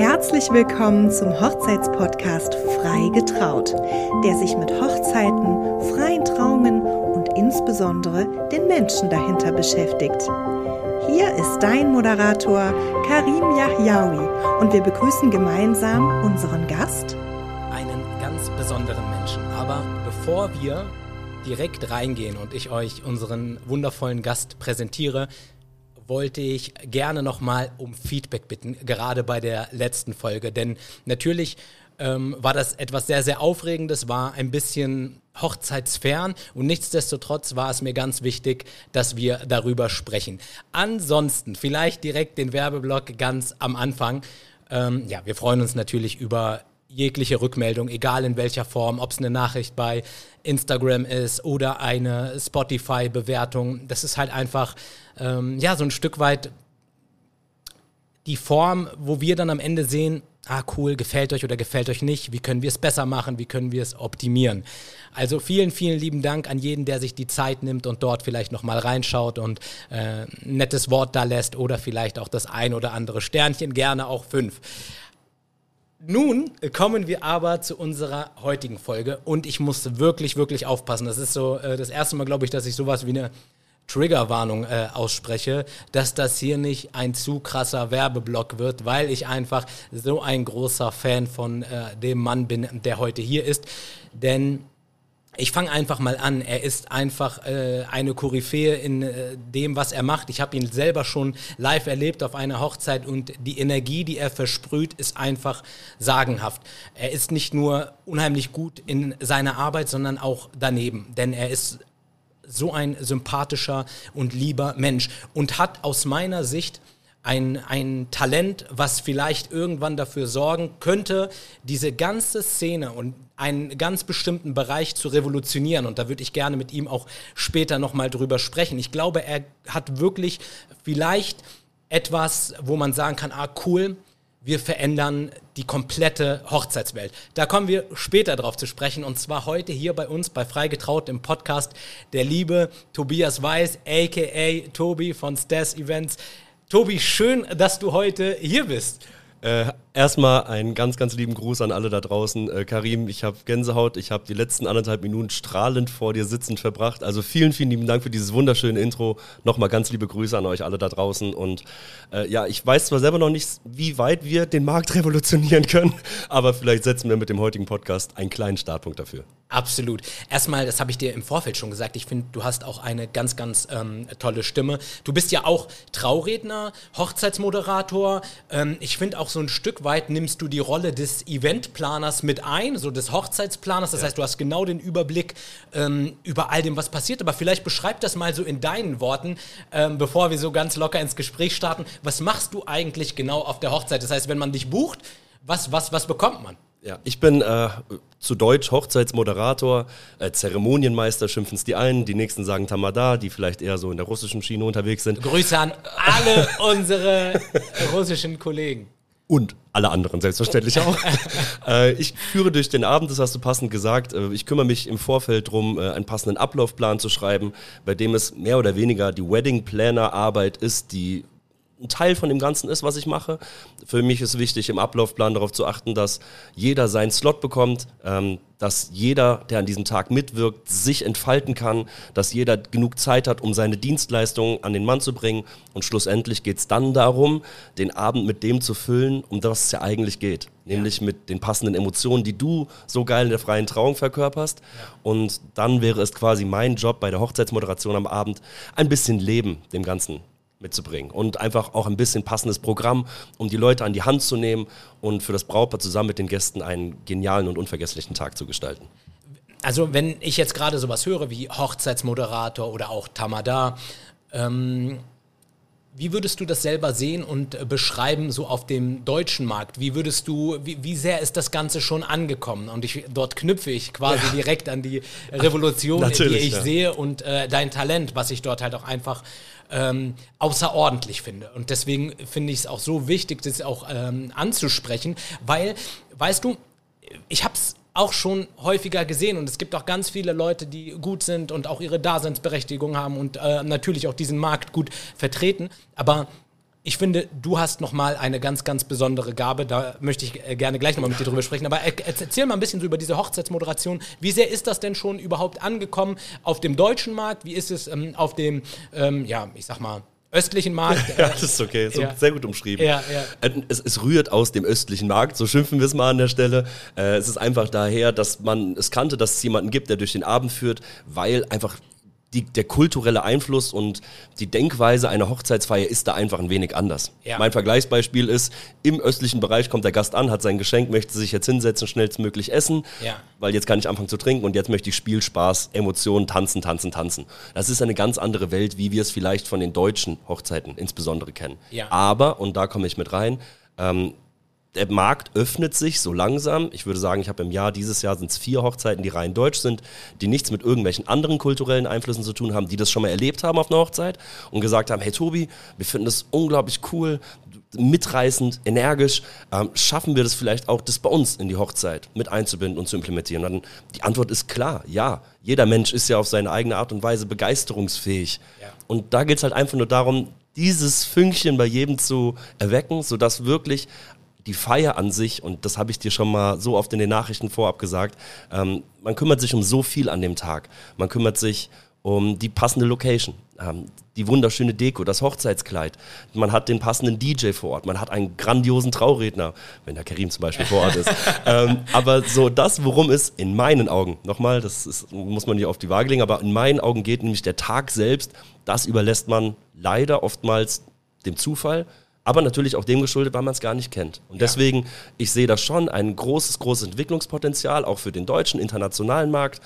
Herzlich willkommen zum Hochzeitspodcast Frei getraut, der sich mit Hochzeiten, freien Trauungen und insbesondere den Menschen dahinter beschäftigt. Hier ist dein Moderator Karim Yahyaoui und wir begrüßen gemeinsam unseren Gast. Einen ganz besonderen Menschen. Aber bevor wir direkt reingehen und ich euch unseren wundervollen Gast präsentiere, wollte ich gerne nochmal um Feedback bitten, gerade bei der letzten Folge. Denn natürlich ähm, war das etwas sehr, sehr Aufregendes, war ein bisschen hochzeitsfern und nichtsdestotrotz war es mir ganz wichtig, dass wir darüber sprechen. Ansonsten vielleicht direkt den Werbeblock ganz am Anfang. Ähm, ja, wir freuen uns natürlich über jegliche Rückmeldung, egal in welcher Form, ob es eine Nachricht bei Instagram ist oder eine Spotify-Bewertung. Das ist halt einfach, ähm, ja, so ein Stück weit die Form, wo wir dann am Ende sehen, ah cool, gefällt euch oder gefällt euch nicht, wie können wir es besser machen, wie können wir es optimieren. Also vielen, vielen lieben Dank an jeden, der sich die Zeit nimmt und dort vielleicht nochmal reinschaut und äh, ein nettes Wort da lässt oder vielleicht auch das ein oder andere Sternchen, gerne auch fünf. Nun kommen wir aber zu unserer heutigen Folge und ich musste wirklich, wirklich aufpassen. Das ist so äh, das erste Mal, glaube ich, dass ich sowas wie eine Triggerwarnung äh, ausspreche, dass das hier nicht ein zu krasser Werbeblock wird, weil ich einfach so ein großer Fan von äh, dem Mann bin, der heute hier ist. Denn ich fange einfach mal an. Er ist einfach äh, eine Koryphäe in äh, dem, was er macht. Ich habe ihn selber schon live erlebt auf einer Hochzeit und die Energie, die er versprüht, ist einfach sagenhaft. Er ist nicht nur unheimlich gut in seiner Arbeit, sondern auch daneben, denn er ist so ein sympathischer und lieber Mensch und hat aus meiner Sicht ein, ein Talent, was vielleicht irgendwann dafür sorgen könnte, diese ganze Szene und einen ganz bestimmten Bereich zu revolutionieren. Und da würde ich gerne mit ihm auch später nochmal drüber sprechen. Ich glaube, er hat wirklich vielleicht etwas, wo man sagen kann, ah cool, wir verändern die komplette Hochzeitswelt. Da kommen wir später drauf zu sprechen und zwar heute hier bei uns bei Freigetraut im Podcast der liebe Tobias Weiß, aka Tobi von Stas Events. Tobi, schön, dass du heute hier bist. Äh, erstmal einen ganz, ganz lieben Gruß an alle da draußen. Äh, Karim, ich habe Gänsehaut. Ich habe die letzten anderthalb Minuten strahlend vor dir sitzend verbracht. Also vielen, vielen lieben Dank für dieses wunderschöne Intro. Nochmal ganz liebe Grüße an euch alle da draußen. Und äh, ja, ich weiß zwar selber noch nicht, wie weit wir den Markt revolutionieren können, aber vielleicht setzen wir mit dem heutigen Podcast einen kleinen Startpunkt dafür. Absolut. Erstmal, das habe ich dir im Vorfeld schon gesagt, ich finde, du hast auch eine ganz, ganz ähm, tolle Stimme. Du bist ja auch Trauredner, Hochzeitsmoderator. Ähm, ich finde auch so ein Stück weit nimmst du die Rolle des Eventplaners mit ein, so des Hochzeitsplaners. Das ja. heißt, du hast genau den Überblick ähm, über all dem, was passiert. Aber vielleicht beschreib das mal so in deinen Worten, ähm, bevor wir so ganz locker ins Gespräch starten. Was machst du eigentlich genau auf der Hochzeit? Das heißt, wenn man dich bucht, was, was, was bekommt man? Ja, ich bin äh, zu Deutsch Hochzeitsmoderator, äh, Zeremonienmeister schimpfen es die einen, die nächsten sagen Tamada, die vielleicht eher so in der russischen Schiene unterwegs sind. Grüße an alle unsere russischen Kollegen. Und alle anderen selbstverständlich auch. äh, ich führe durch den Abend, das hast du passend gesagt. Äh, ich kümmere mich im Vorfeld darum, äh, einen passenden Ablaufplan zu schreiben, bei dem es mehr oder weniger die Wedding Planner Arbeit ist, die ein Teil von dem Ganzen ist, was ich mache. Für mich ist wichtig, im Ablaufplan darauf zu achten, dass jeder seinen Slot bekommt, ähm, dass jeder, der an diesem Tag mitwirkt, sich entfalten kann, dass jeder genug Zeit hat, um seine Dienstleistungen an den Mann zu bringen. Und schlussendlich geht es dann darum, den Abend mit dem zu füllen, um das es ja eigentlich geht. Nämlich ja. mit den passenden Emotionen, die du so geil in der freien Trauung verkörperst. Ja. Und dann wäre es quasi mein Job bei der Hochzeitsmoderation am Abend, ein bisschen Leben dem Ganzen mitzubringen und einfach auch ein bisschen passendes Programm, um die Leute an die Hand zu nehmen und für das Brautpaar zusammen mit den Gästen einen genialen und unvergesslichen Tag zu gestalten. Also wenn ich jetzt gerade sowas höre wie Hochzeitsmoderator oder auch Tamada, ähm, wie würdest du das selber sehen und äh, beschreiben, so auf dem deutschen Markt? Wie würdest du, wie, wie sehr ist das Ganze schon angekommen? Und ich, dort knüpfe ich quasi ja. direkt an die Revolution, die ich ja. sehe und äh, dein Talent, was ich dort halt auch einfach ähm, außerordentlich finde. Und deswegen finde ich es auch so wichtig, das auch ähm, anzusprechen, weil, weißt du, ich habe es auch schon häufiger gesehen und es gibt auch ganz viele Leute, die gut sind und auch ihre Daseinsberechtigung haben und äh, natürlich auch diesen Markt gut vertreten. Aber ich finde, du hast nochmal eine ganz, ganz besondere Gabe. Da möchte ich äh, gerne gleich nochmal mit dir drüber sprechen. Aber erzähl mal ein bisschen so über diese Hochzeitsmoderation. Wie sehr ist das denn schon überhaupt angekommen auf dem deutschen Markt? Wie ist es ähm, auf dem, ähm, ja, ich sag mal, östlichen Markt. ja, das ist okay. Ist ja. Sehr gut umschrieben. Ja, ja. Äh, es, es, rührt aus dem östlichen Markt, so schimpfen wir es mal an der Stelle. Äh, es ist einfach daher, dass man es kannte, dass es jemanden gibt, der durch den Abend führt, weil einfach die, der kulturelle Einfluss und die Denkweise einer Hochzeitsfeier ist da einfach ein wenig anders. Ja. Mein Vergleichsbeispiel ist, im östlichen Bereich kommt der Gast an, hat sein Geschenk, möchte sich jetzt hinsetzen, schnellstmöglich essen, ja. weil jetzt kann ich anfangen zu trinken und jetzt möchte ich Spiel, Spaß, Emotionen, tanzen, tanzen, tanzen. Das ist eine ganz andere Welt, wie wir es vielleicht von den deutschen Hochzeiten insbesondere kennen. Ja. Aber, und da komme ich mit rein, ähm, der Markt öffnet sich so langsam. Ich würde sagen, ich habe im Jahr, dieses Jahr sind es vier Hochzeiten, die rein deutsch sind, die nichts mit irgendwelchen anderen kulturellen Einflüssen zu tun haben, die das schon mal erlebt haben auf einer Hochzeit und gesagt haben, hey Tobi, wir finden das unglaublich cool, mitreißend, energisch. Ähm, schaffen wir das vielleicht auch, das bei uns in die Hochzeit mit einzubinden und zu implementieren? Und dann, die Antwort ist klar, ja. Jeder Mensch ist ja auf seine eigene Art und Weise begeisterungsfähig. Ja. Und da geht es halt einfach nur darum, dieses Fünkchen bei jedem zu erwecken, sodass wirklich die Feier an sich, und das habe ich dir schon mal so oft in den Nachrichten vorab gesagt, ähm, man kümmert sich um so viel an dem Tag. Man kümmert sich um die passende Location, ähm, die wunderschöne Deko, das Hochzeitskleid. Man hat den passenden DJ vor Ort, man hat einen grandiosen Trauredner, wenn der Karim zum Beispiel vor Ort ist. ähm, aber so das, worum es in meinen Augen, nochmal, das ist, muss man hier auf die Waage legen, aber in meinen Augen geht nämlich der Tag selbst, das überlässt man leider oftmals dem Zufall aber natürlich auch dem geschuldet, weil man es gar nicht kennt. Und ja. deswegen, ich sehe da schon ein großes, großes Entwicklungspotenzial, auch für den deutschen, internationalen Markt.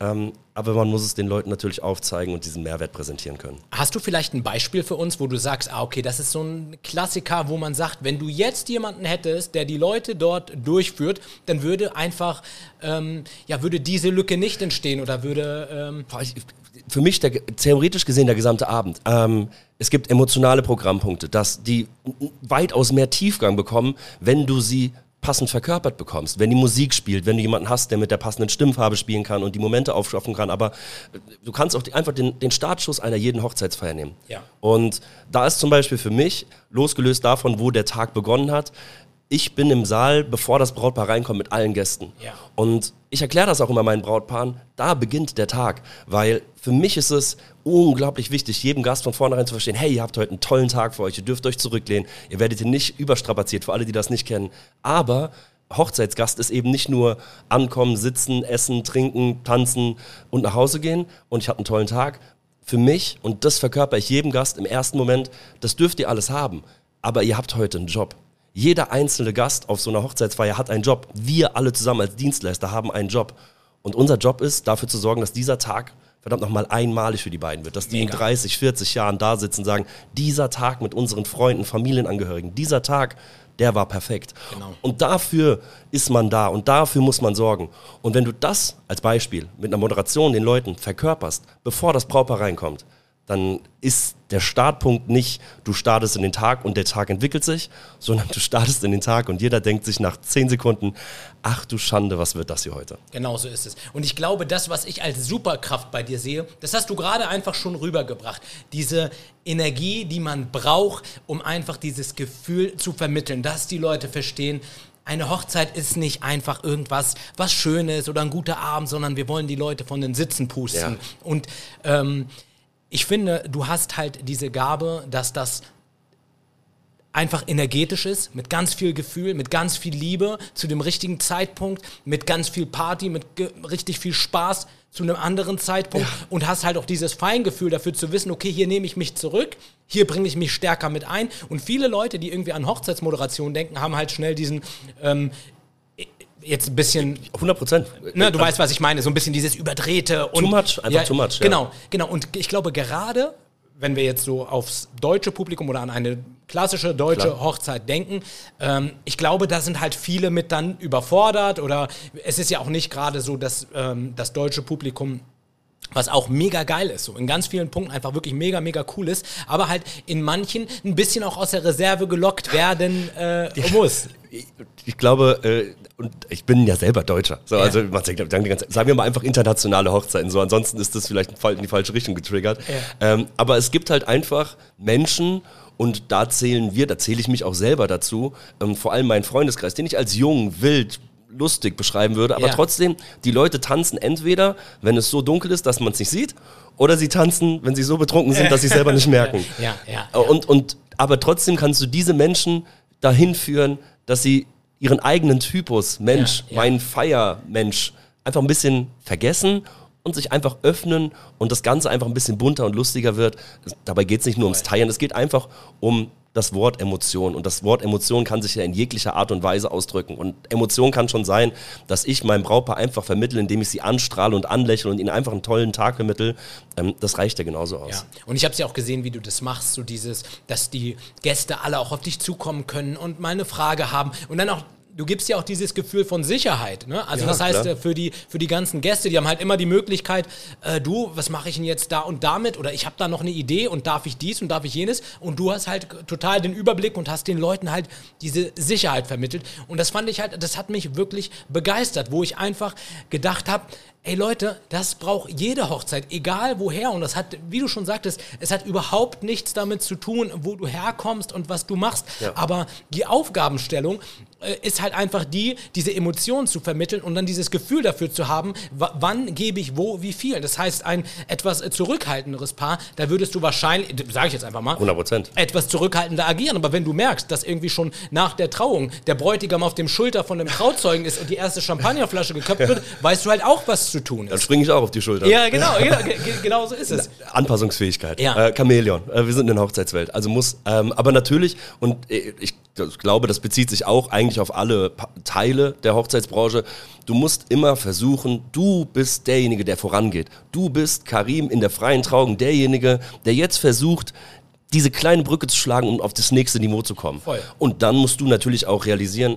Ähm, aber man muss es den Leuten natürlich aufzeigen und diesen Mehrwert präsentieren können. Hast du vielleicht ein Beispiel für uns, wo du sagst, ah, okay, das ist so ein Klassiker, wo man sagt, wenn du jetzt jemanden hättest, der die Leute dort durchführt, dann würde einfach, ähm, ja, würde diese Lücke nicht entstehen oder würde. Ähm für mich der, theoretisch gesehen der gesamte Abend. Ähm, es gibt emotionale Programmpunkte, dass die weitaus mehr Tiefgang bekommen, wenn du sie passend verkörpert bekommst, wenn die Musik spielt, wenn du jemanden hast, der mit der passenden Stimmfarbe spielen kann und die Momente aufschaffen kann, aber äh, du kannst auch die, einfach den, den Startschuss einer jeden Hochzeitsfeier nehmen. Ja. Und da ist zum Beispiel für mich, losgelöst davon, wo der Tag begonnen hat, ich bin im Saal, bevor das Brautpaar reinkommt, mit allen Gästen. Ja. Und ich erkläre das auch immer meinen Brautpaaren, da beginnt der Tag, weil für mich ist es unglaublich wichtig, jedem Gast von vornherein zu verstehen, hey, ihr habt heute einen tollen Tag für euch, ihr dürft euch zurücklehnen, ihr werdet hier nicht überstrapaziert, für alle, die das nicht kennen. Aber Hochzeitsgast ist eben nicht nur ankommen, sitzen, essen, trinken, tanzen und nach Hause gehen und ich habe einen tollen Tag. Für mich, und das verkörper ich jedem Gast im ersten Moment, das dürft ihr alles haben, aber ihr habt heute einen Job. Jeder einzelne Gast auf so einer Hochzeitsfeier hat einen Job. Wir alle zusammen als Dienstleister haben einen Job. Und unser Job ist, dafür zu sorgen, dass dieser Tag verdammt nochmal einmalig für die beiden wird. Dass die Mega. in 30, 40 Jahren da sitzen und sagen, dieser Tag mit unseren Freunden, Familienangehörigen, dieser Tag, der war perfekt. Genau. Und dafür ist man da und dafür muss man sorgen. Und wenn du das als Beispiel mit einer Moderation den Leuten verkörperst, bevor das Brautpaar reinkommt, dann ist der Startpunkt nicht, du startest in den Tag und der Tag entwickelt sich, sondern du startest in den Tag und jeder denkt sich nach zehn Sekunden, ach du Schande, was wird das hier heute? Genau so ist es. Und ich glaube, das, was ich als Superkraft bei dir sehe, das hast du gerade einfach schon rübergebracht. Diese Energie, die man braucht, um einfach dieses Gefühl zu vermitteln, dass die Leute verstehen, eine Hochzeit ist nicht einfach irgendwas, was Schönes oder ein guter Abend, sondern wir wollen die Leute von den Sitzen pusten. Ja. Und ähm, ich finde, du hast halt diese Gabe, dass das einfach energetisch ist, mit ganz viel Gefühl, mit ganz viel Liebe, zu dem richtigen Zeitpunkt, mit ganz viel Party, mit richtig viel Spaß zu einem anderen Zeitpunkt ja. und hast halt auch dieses Feingefühl dafür zu wissen, okay, hier nehme ich mich zurück, hier bringe ich mich stärker mit ein. Und viele Leute, die irgendwie an Hochzeitsmoderation denken, haben halt schnell diesen ähm, jetzt ein bisschen. 100 Prozent. Ne, du weißt, was ich meine. So ein bisschen dieses überdrehte und. Too much, einfach ja, too much. Ja. Genau, genau. Und ich glaube, gerade wenn wir jetzt so aufs deutsche Publikum oder an eine klassische deutsche Klar. Hochzeit denken, ähm, ich glaube, da sind halt viele mit dann überfordert oder es ist ja auch nicht gerade so, dass ähm, das deutsche Publikum was auch mega geil ist, so in ganz vielen Punkten einfach wirklich mega, mega cool ist, aber halt in manchen ein bisschen auch aus der Reserve gelockt werden äh, muss. Ich, ich glaube, äh, und ich bin ja selber Deutscher. So, ja. Also man sagt, sagen wir mal einfach internationale Hochzeiten. So, ansonsten ist das vielleicht in die falsche Richtung getriggert. Ja. Ähm, aber es gibt halt einfach Menschen Und da zählen wir, da zähle ich mich auch selber dazu, ähm, vor allem meinen Freundeskreis, den ich als jung, wild, lustig beschreiben würde, aber Ja. trotzdem, die Leute tanzen entweder, wenn es so dunkel ist, dass man es nicht sieht, oder sie tanzen, wenn sie so betrunken sind, dass sie es selber nicht merken. Ja, ja, Äh, Und, und, aber trotzdem kannst du diese Menschen dahin führen, dass sie ihren eigenen Typus, Mensch, Ja, ja. mein Feiermensch, einfach ein bisschen vergessen und sich einfach öffnen und das Ganze einfach ein bisschen bunter und lustiger wird. Dabei geht es nicht nur ums Teilen, es geht einfach um das Wort Emotion. Und das Wort Emotion kann sich ja in jeglicher Art und Weise ausdrücken. Und Emotion kann schon sein, dass ich meinem Brautpaar einfach vermittle, indem ich sie anstrahle und anlächle und ihnen einfach einen tollen Tag vermittle. Ähm, das reicht ja genauso aus. Ja, und ich habe es ja auch gesehen, wie du das machst, so dieses, dass die Gäste alle auch auf dich zukommen können und mal eine Frage haben und dann auch Du gibst ja auch dieses Gefühl von Sicherheit. Ne? Also Ja, das heißt, klar. äh, für die, für die ganzen Gäste, die haben halt immer die Möglichkeit, äh, du, was mache ich denn jetzt da und damit? Oder ich habe da noch eine Idee und darf ich dies und darf ich jenes? Und du hast halt total den Überblick und hast den Leuten halt diese Sicherheit vermittelt. Und das fand ich halt, das hat mich wirklich begeistert, wo ich einfach gedacht habe, Ey Leute, das braucht jede Hochzeit, egal woher. Und das hat, wie du schon sagtest, es hat überhaupt nichts damit zu tun, wo du herkommst und was du machst. Ja. Aber die Aufgabenstellung äh, ist halt einfach die, diese Emotionen zu vermitteln und dann dieses Gefühl dafür zu haben, wa- wann gebe ich wo, wie viel. Das heißt, ein etwas äh, zurückhaltenderes Paar, da würdest du wahrscheinlich, sage ich jetzt einfach mal, 100 Prozent. etwas zurückhaltender agieren. Aber wenn du merkst, dass irgendwie schon nach der Trauung der Bräutigam auf dem Schulter von dem Trauzeugen ist und die erste Champagnerflasche geköpft wird, weißt du halt auch, was zu tun Dann ist. springe ich auch auf die Schulter. Ja, genau, genau, ge- ge- genau so ist es. Anpassungsfähigkeit. Ja. Äh, Chamäleon. Äh, wir sind in der Hochzeitswelt. Also muss, ähm, aber natürlich, und äh, ich glaube, das bezieht sich auch eigentlich auf alle Pa- Teile der Hochzeitsbranche. Du musst immer versuchen, du bist derjenige, der vorangeht. Du bist Karim in der freien Trauung, derjenige, der jetzt versucht, diese kleine Brücke zu schlagen, um auf das nächste Niveau zu kommen. Voll. Und dann musst du natürlich auch realisieren,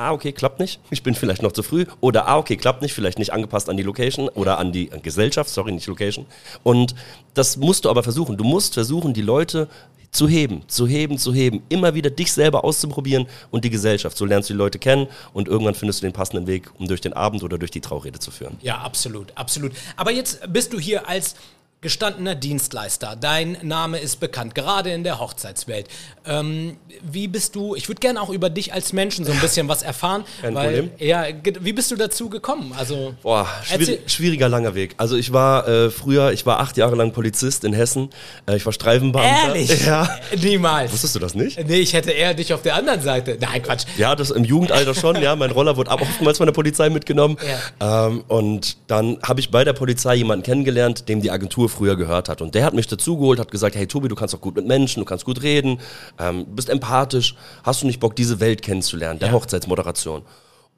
ah, okay, klappt nicht, ich bin vielleicht noch zu früh. Oder ah, okay, klappt nicht, vielleicht nicht angepasst an die Location oder an die Gesellschaft, sorry, nicht Location. Und das musst du aber versuchen. Du musst versuchen, die Leute zu heben, zu heben, zu heben, immer wieder dich selber auszuprobieren und die Gesellschaft. So lernst du die Leute kennen und irgendwann findest du den passenden Weg, um durch den Abend oder durch die Traurede zu führen. Ja, absolut, absolut. Aber jetzt bist du hier als gestandener Dienstleister. Dein Name ist bekannt, gerade in der Hochzeitswelt. Ähm, wie bist du, ich würde gerne auch über dich als Menschen so ein bisschen was erfahren. Kein weil, Problem. Ja, wie bist du dazu gekommen? Also, Boah, schwierig, schwieriger langer Weg. Also ich war äh, früher, ich war acht Jahre lang Polizist in Hessen. Äh, ich war Streifenbeamter. ehrlich? Ja. Niemals. Wusstest du das nicht? Nee, ich hätte eher dich auf der anderen Seite. Nein, Quatsch. Ja, das im Jugendalter schon, ja. Mein Roller wurde ab oftmals von der Polizei mitgenommen. Ähm, und dann habe ich bei der Polizei jemanden kennengelernt, dem die Agentur früher gehört hat. Und der hat mich dazugeholt, hat gesagt, hey Tobi, du kannst doch gut mit Menschen, du kannst gut reden, ähm, bist empathisch. Hast du nicht Bock, diese Welt kennenzulernen, der Ja. Hochzeitsmoderation?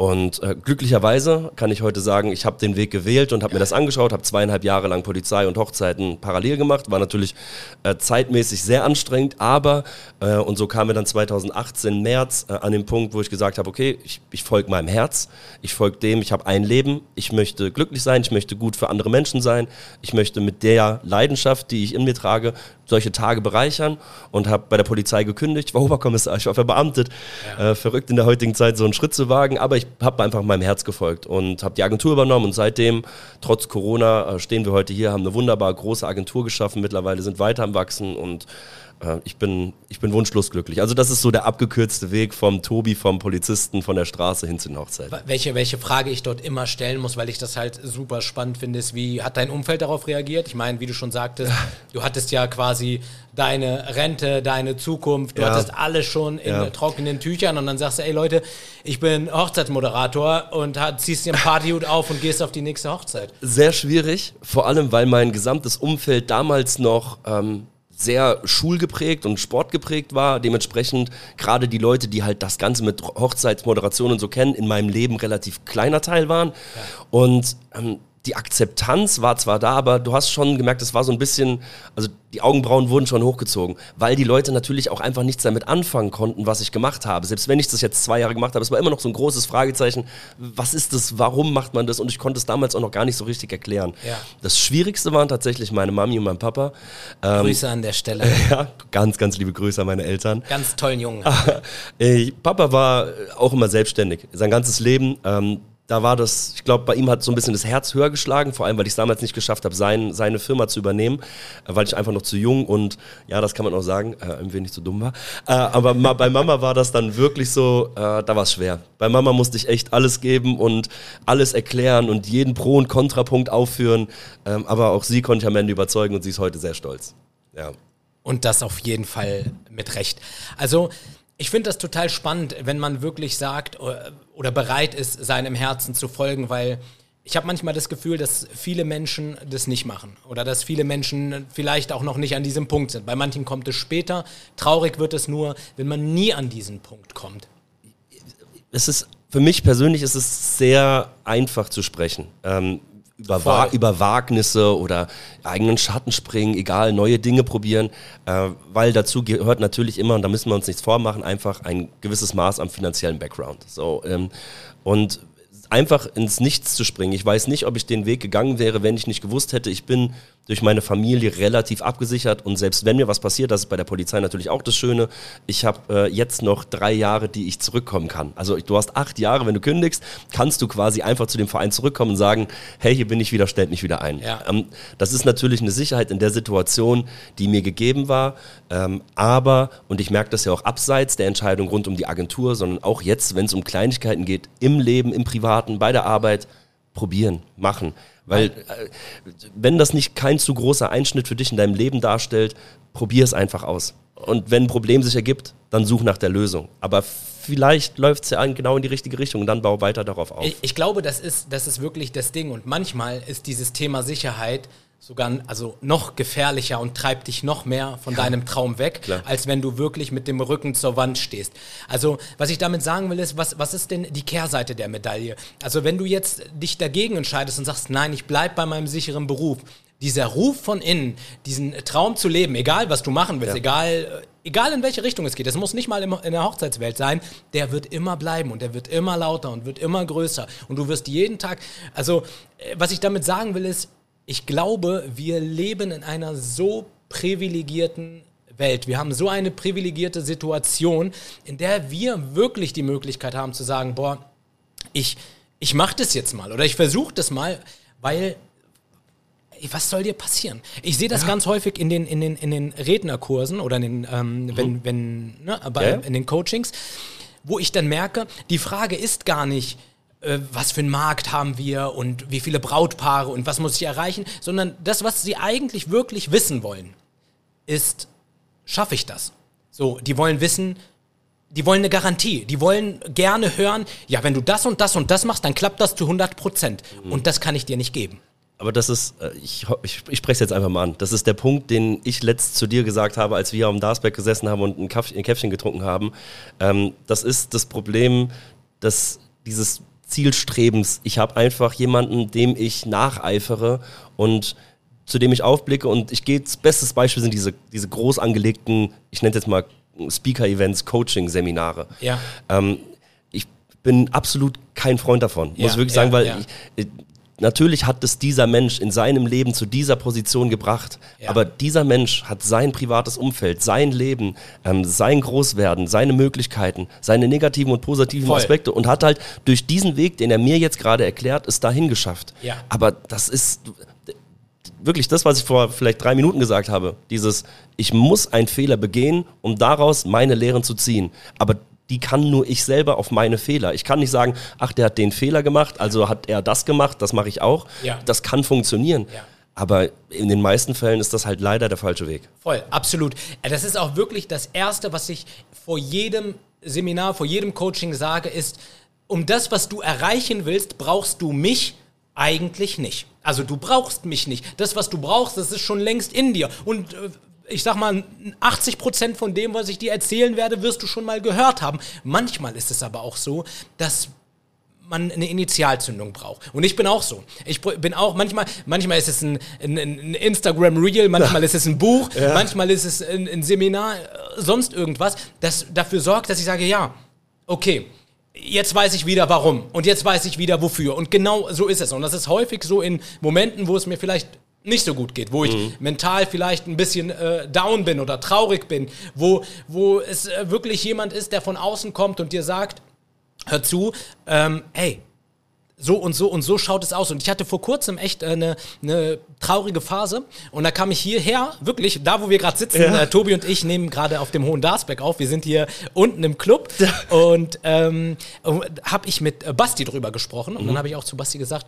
Und äh, glücklicherweise kann ich heute sagen, ich habe den Weg gewählt und habe mir das angeschaut, habe zweieinhalb Jahre lang Polizei und Hochzeiten parallel gemacht, war natürlich äh, zeitmäßig sehr anstrengend, aber äh, und so kamen wir dann 2018 März äh, an den Punkt, wo ich gesagt habe, okay, ich, ich folge meinem Herz, ich folge dem, ich habe ein Leben, ich möchte glücklich sein, ich möchte gut für andere Menschen sein, ich möchte mit der Leidenschaft, die ich in mir trage, solche Tage bereichern und habe bei der Polizei gekündigt, ich war Oberkommissar, ich war verbeamtet, äh, verrückt in der heutigen Zeit so einen Schritt zu wagen, aber ich habe einfach meinem Herz gefolgt und habe die Agentur übernommen. Und seitdem, trotz Corona, äh, stehen wir heute hier, haben eine wunderbar große Agentur geschaffen, mittlerweile sind weiter am Wachsen und ich bin, ich bin wunschlos glücklich. Also das ist so der abgekürzte Weg vom Tobi, vom Polizisten, von der Straße hin zu den Hochzeiten. Welche, welche Frage ich dort immer stellen muss, weil ich das halt super spannend finde, ist, wie hat dein Umfeld darauf reagiert? Ich meine, wie du schon sagtest, du hattest ja quasi deine Rente, deine Zukunft, du Ja. hattest alles schon in Ja. trockenen Tüchern und dann sagst du, ey Leute, ich bin Hochzeitsmoderator und hat, ziehst dir einen Partyhut auf und gehst auf die nächste Hochzeit. Sehr schwierig, vor allem weil mein gesamtes Umfeld damals noch ähm, sehr schulgeprägt und sportgeprägt war. Dementsprechend gerade die Leute, die halt das Ganze mit Hochzeitsmoderation und so kennen, in meinem Leben relativ kleiner Teil waren. Und ähm, die Akzeptanz war zwar da, aber du hast schon gemerkt, es war so ein bisschen, also die Augenbrauen wurden schon hochgezogen, weil die Leute natürlich auch einfach nichts damit anfangen konnten, was ich gemacht habe. Selbst wenn ich das jetzt zwei Jahre gemacht habe, es war immer noch so ein großes Fragezeichen, was ist das, warum macht man das? Und ich konnte es damals auch noch gar nicht so richtig erklären. Ja. Das Schwierigste waren tatsächlich meine Mami und mein Papa. Ähm, Grüße an der Stelle. ja, ganz, ganz liebe Grüße an meine Eltern. Ganz tollen Jungen. Papa war auch immer selbstständig, sein ganzes Leben. Ähm, da war das, ich glaube, bei ihm hat so ein bisschen das Herz höher geschlagen, vor allem, weil ich es damals nicht geschafft habe, sein, seine Firma zu übernehmen, äh, weil ich einfach noch zu jung und, ja, das kann man auch sagen, äh, ein wenig zu dumm war. Äh, aber ma, bei Mama war das dann wirklich so, äh, da war es schwer. Bei Mama musste ich echt alles geben und alles erklären und jeden Pro- und Kontrapunkt aufführen. Ähm, aber auch sie konnte ich am Ende überzeugen und sie ist heute sehr stolz. Ja. Und das auf jeden Fall mit Recht. Also, ich finde das total spannend, wenn man wirklich sagt äh, oder bereit ist, seinem Herzen zu folgen, weil ich habe manchmal das Gefühl, dass viele Menschen das nicht machen oder dass viele Menschen vielleicht auch noch nicht an diesem Punkt sind. Bei manchen kommt es später. Traurig wird es nur, wenn man nie an diesen Punkt kommt. Es ist für mich persönlich ist es sehr einfach zu sprechen. Ähm, über, Wa über Wagnisse oder eigenen Schatten springen, egal, neue Dinge probieren, äh, weil dazu gehört natürlich immer, und da müssen wir uns nichts vormachen, einfach ein gewisses Maß am finanziellen Background. So, ähm, und einfach ins Nichts zu springen. Ich weiß nicht, ob ich den Weg gegangen wäre, wenn ich nicht gewusst hätte, ich bin durch meine Familie relativ abgesichert und selbst wenn mir was passiert, das ist bei der Polizei natürlich auch das Schöne, ich habe äh, jetzt noch drei Jahre, die ich zurückkommen kann. Also du hast acht Jahre, wenn du kündigst, kannst du quasi einfach zu dem Verein zurückkommen und sagen, hey, hier bin ich wieder, stellt mich wieder ein. Ja. Ähm, das ist natürlich eine Sicherheit in der Situation, die mir gegeben war, ähm, aber, und ich merke das ja auch abseits der Entscheidung rund um die Agentur, sondern auch jetzt, wenn es um Kleinigkeiten geht, im Leben, im Privaten, bei der Arbeit, probieren, machen. Weil äh, wenn das nicht kein zu großer Einschnitt für dich in deinem Leben darstellt, probier es einfach aus. Und wenn ein Problem sich ergibt, dann such nach der Lösung. Aber vielleicht läuft es ja genau in die richtige Richtung und dann bau weiter darauf auf. Ich, ich, glaube, das ist, das ist wirklich das Ding. Und manchmal ist dieses Thema Sicherheit sogar also noch gefährlicher und treibt dich noch mehr von ja, deinem Traum weg, klar. als wenn du wirklich mit dem Rücken zur Wand stehst. Also, was ich damit sagen will, ist, was, was ist denn die Kehrseite der Medaille? Also, wenn du jetzt dich dagegen entscheidest und sagst, nein, ich bleib bei meinem sicheren Beruf, dieser Ruf von innen, diesen Traum zu leben, egal was du machen willst, ja. egal, egal in welche Richtung es geht, es muss nicht mal in der Hochzeitswelt sein, der wird immer bleiben und der wird immer lauter und wird immer größer und du wirst jeden Tag, also äh, was ich damit sagen will ist, ich glaube, wir leben in einer so privilegierten Welt. Wir haben so eine privilegierte Situation, in der wir wirklich die Möglichkeit haben zu sagen, boah, ich, ich mache das jetzt mal oder ich versuche das mal, weil was soll dir passieren? Ich sehe das ja. ganz häufig in den, in, den, in den Rednerkursen oder in den, ähm, mhm. wenn, wenn, ne, bei, ja. in den Coachings, wo ich dann merke, die Frage ist gar nicht, äh, was für einen Markt haben wir und wie viele Brautpaare und was muss ich erreichen, sondern das, was sie eigentlich wirklich wissen wollen, ist, schaffe ich das? So, die wollen wissen, die wollen eine Garantie. Die wollen gerne hören, ja, wenn du das und das und das machst, dann klappt das zu 100 Prozent. Mhm. Und das kann ich dir nicht geben. Aber das ist, äh, ich, ich, ich spreche es jetzt einfach mal an. Das ist der Punkt, den ich letzt zu dir gesagt habe, als wir am Darsberg gesessen haben und ein, Kaff, ein Käffchen getrunken haben. Ähm, das ist das Problem, dass dieses Zielstrebens. Ich habe einfach jemanden, dem ich nacheifere und zu dem ich aufblicke. Und ich gehe, bestes Beispiel sind diese, diese groß angelegten, ich nenne es jetzt mal Speaker-Events, Coaching-Seminare. Ja. Ähm, ich bin absolut kein Freund davon, muss ja, ich wirklich ja, sagen, weil ja. ich, Natürlich hat es dieser Mensch in seinem Leben zu dieser Position gebracht, ja. aber dieser Mensch hat sein privates Umfeld, sein Leben, ähm, sein Großwerden, seine Möglichkeiten, seine negativen und positiven Voll. Aspekte und hat halt durch diesen Weg, den er mir jetzt gerade erklärt, es dahin geschafft. Ja. Aber das ist wirklich das, was ich vor vielleicht drei Minuten gesagt habe. Dieses, ich muss einen Fehler begehen, um daraus meine Lehren zu ziehen. Aber die kann nur ich selber auf meine Fehler. Ich kann nicht sagen, ach, der hat den Fehler gemacht, also hat er das gemacht, das mache ich auch. Ja. Das kann funktionieren. Ja. Aber in den meisten Fällen ist das halt leider der falsche Weg. Voll, absolut. Äh, das ist auch wirklich das Erste, was ich vor jedem Seminar, vor jedem Coaching sage, ist, um das, was du erreichen willst, brauchst du mich eigentlich nicht. Also du brauchst mich nicht. Das, was du brauchst, das ist schon längst in dir. Und äh, ich sag mal, 80 Prozent von dem, was ich dir erzählen werde, wirst du schon mal gehört haben. Manchmal ist es aber auch so, dass man eine Initialzündung braucht. Und ich bin auch so. Ich bin auch, manchmal, manchmal ist es ein, ein, ein Instagram Reel, manchmal ist es ein Buch, ja. manchmal ist es ein, ein, Seminar, sonst irgendwas, das dafür sorgt, dass ich sage, ja, okay, jetzt weiß ich wieder warum und jetzt weiß ich wieder wofür. Und genau so ist es. Und das ist häufig so in Momenten, wo es mir vielleicht nicht so gut geht, wo ich mhm. mental vielleicht ein bisschen äh, down bin oder traurig bin, wo, wo es äh, wirklich jemand ist, der von außen kommt und dir sagt, hör zu, ähm, hey, so und so und so schaut es aus. Und ich hatte vor kurzem echt eine, eine traurige Phase. Und da kam ich hierher, wirklich, da wo wir gerade sitzen, ja. äh, Tobi und ich nehmen gerade auf dem Hohen Darsberg auf. Wir sind hier unten im Club und ähm, habe ich mit äh, Basti drüber gesprochen. Und mhm. dann habe ich auch zu Basti gesagt,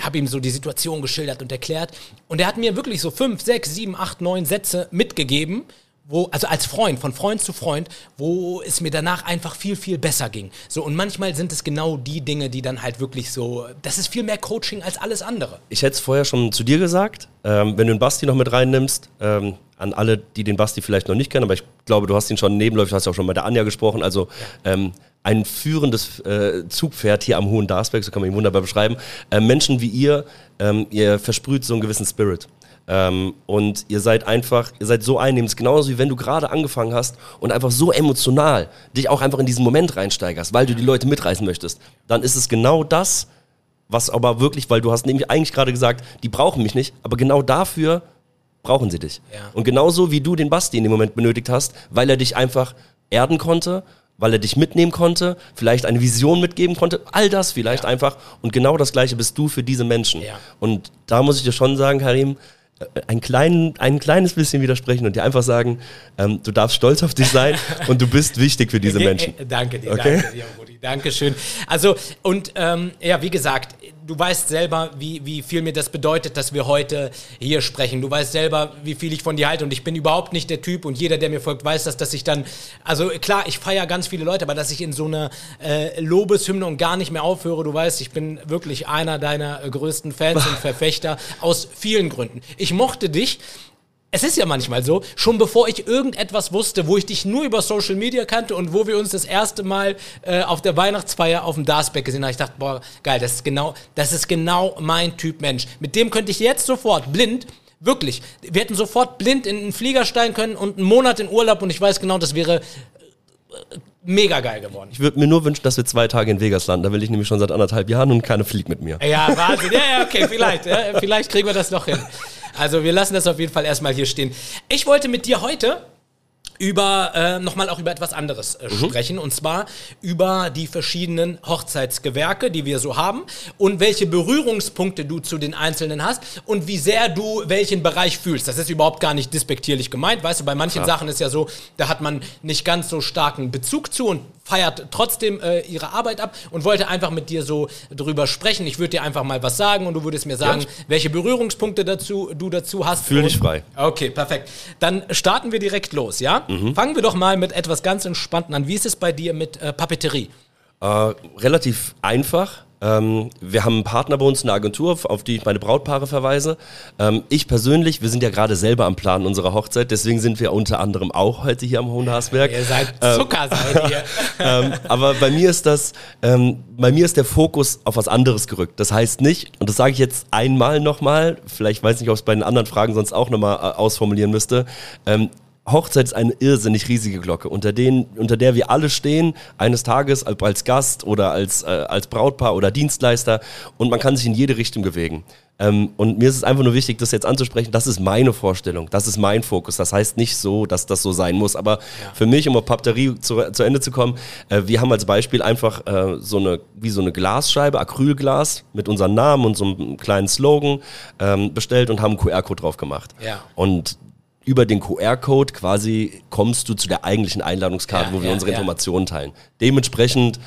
habe ihm so die Situation geschildert und erklärt. Und er hat mir wirklich so fünf, sechs, sieben, acht, neun Sätze mitgegeben wo, also als Freund, von Freund zu Freund, wo es mir danach einfach viel, viel besser ging. So, und manchmal sind es genau die Dinge, die dann halt wirklich so, das ist viel mehr Coaching als alles andere. Ich hätte es vorher schon zu dir gesagt, ähm, wenn du den Basti noch mit reinnimmst, ähm, an alle, die den Basti vielleicht noch nicht kennen, aber ich glaube, du hast ihn schon nebenläufig, hast ja auch schon mit der Anja gesprochen, also ähm, ein führendes äh, Zugpferd hier am Hohen Darsberg, so kann man ihn wunderbar beschreiben. Äh, Menschen wie ihr, ähm, ihr versprüht so einen gewissen Spirit. Ähm, und ihr seid einfach, ihr seid so einnehmend, genauso wie wenn du gerade angefangen hast und einfach so emotional dich auch einfach in diesen Moment reinsteigerst, weil du die Leute mitreißen möchtest. Dann ist es genau das, was aber wirklich, weil du hast nämlich eigentlich gerade gesagt, die brauchen mich nicht, aber genau dafür brauchen sie dich. Ja. Und genauso wie du den Basti in dem Moment benötigt hast, weil er dich einfach erden konnte, weil er dich mitnehmen konnte, vielleicht eine Vision mitgeben konnte, all das vielleicht ja. einfach. Und genau das Gleiche bist du für diese Menschen. Ja. Und da muss ich dir schon sagen, Karim, ein, klein, ein kleines bisschen widersprechen und dir einfach sagen, ähm, du darfst stolz auf dich sein und du bist wichtig für diese Menschen. danke dir, okay? danke dir, Rudi, danke schön. Also und ähm, ja, wie gesagt, du weißt selber, wie, wie viel mir das bedeutet, dass wir heute hier sprechen. Du weißt selber, wie viel ich von dir halte und ich bin überhaupt nicht der Typ und jeder, der mir folgt, weiß das, dass ich dann, also klar, ich feiere ganz viele Leute, aber dass ich in so einer äh, Lobeshymne und gar nicht mehr aufhöre, du weißt, ich bin wirklich einer deiner größten Fans und Verfechter aus vielen Gründen. Ich mochte dich es ist ja manchmal so, schon bevor ich irgendetwas wusste, wo ich dich nur über Social Media kannte und wo wir uns das erste Mal äh, auf der Weihnachtsfeier auf dem Darsbeck gesehen haben, ich dachte, boah, geil, das ist genau, das ist genau mein Typ Mensch. Mit dem könnte ich jetzt sofort blind Wirklich. Wir hätten sofort blind in einen Flieger steigen können und einen Monat in Urlaub und ich weiß genau, das wäre äh, mega geil geworden. Ich würde mir nur wünschen, dass wir zwei Tage in Vegas landen. Da will ich nämlich schon seit anderthalb Jahren und keiner fliegt mit mir. Ja, Wahnsinn. Ja, ja, okay, vielleicht. Ja, vielleicht kriegen wir das noch hin. Also wir lassen das auf jeden Fall erstmal hier stehen. Ich wollte mit dir heute über äh, nochmal auch über etwas anderes äh, mhm. sprechen und zwar über die verschiedenen Hochzeitsgewerke, die wir so haben und welche Berührungspunkte du zu den einzelnen hast und wie sehr du welchen Bereich fühlst. Das ist überhaupt gar nicht despektierlich gemeint, weißt du, bei manchen Klar. Sachen ist ja so, da hat man nicht ganz so starken Bezug zu und feiert trotzdem äh, ihre Arbeit ab und wollte einfach mit dir so drüber sprechen. Ich würde dir einfach mal was sagen und du würdest mir sagen, ja. welche Berührungspunkte dazu du dazu hast. Fühl dich frei. Okay, perfekt. Dann starten wir direkt los, ja? Mhm. Fangen wir doch mal mit etwas ganz Entspannten an. Wie ist es bei dir mit äh, Papeterie? Äh, relativ einfach. Ähm, wir haben einen Partner bei uns, eine Agentur, auf die ich meine Brautpaare verweise. Ähm, ich persönlich, wir sind ja gerade selber am Plan unserer Hochzeit, deswegen sind wir unter anderem auch heute hier am Hohenhaßberg. Ihr seid ähm, Zucker, ähm, seid ihr. ähm, aber bei mir ist das, ähm, bei mir ist der Fokus auf was anderes gerückt. Das heißt nicht, und das sage ich jetzt einmal nochmal, vielleicht weiß ich nicht, ob ich es bei den anderen Fragen sonst auch nochmal äh, ausformulieren müsste. Hochzeit ist eine irrsinnig riesige Glocke, unter, denen, unter der wir alle stehen, eines Tages als Gast oder als, äh, als Brautpaar oder Dienstleister und man kann sich in jede Richtung bewegen. Ähm, und mir ist es einfach nur wichtig, das jetzt anzusprechen. Das ist meine Vorstellung, das ist mein Fokus. Das heißt nicht so, dass das so sein muss. Aber ja. für mich, um auf Papeterie zu, zu Ende zu kommen, äh, wir haben als Beispiel einfach äh, so eine, wie so eine Glasscheibe, Acrylglas mit unserem Namen und so einem kleinen Slogan ähm, bestellt und haben einen QR-Code drauf gemacht. Ja. Und über den QR-Code quasi kommst du zu der eigentlichen Einladungskarte, ja, wo wir ja, unsere ja. Informationen teilen. Dementsprechend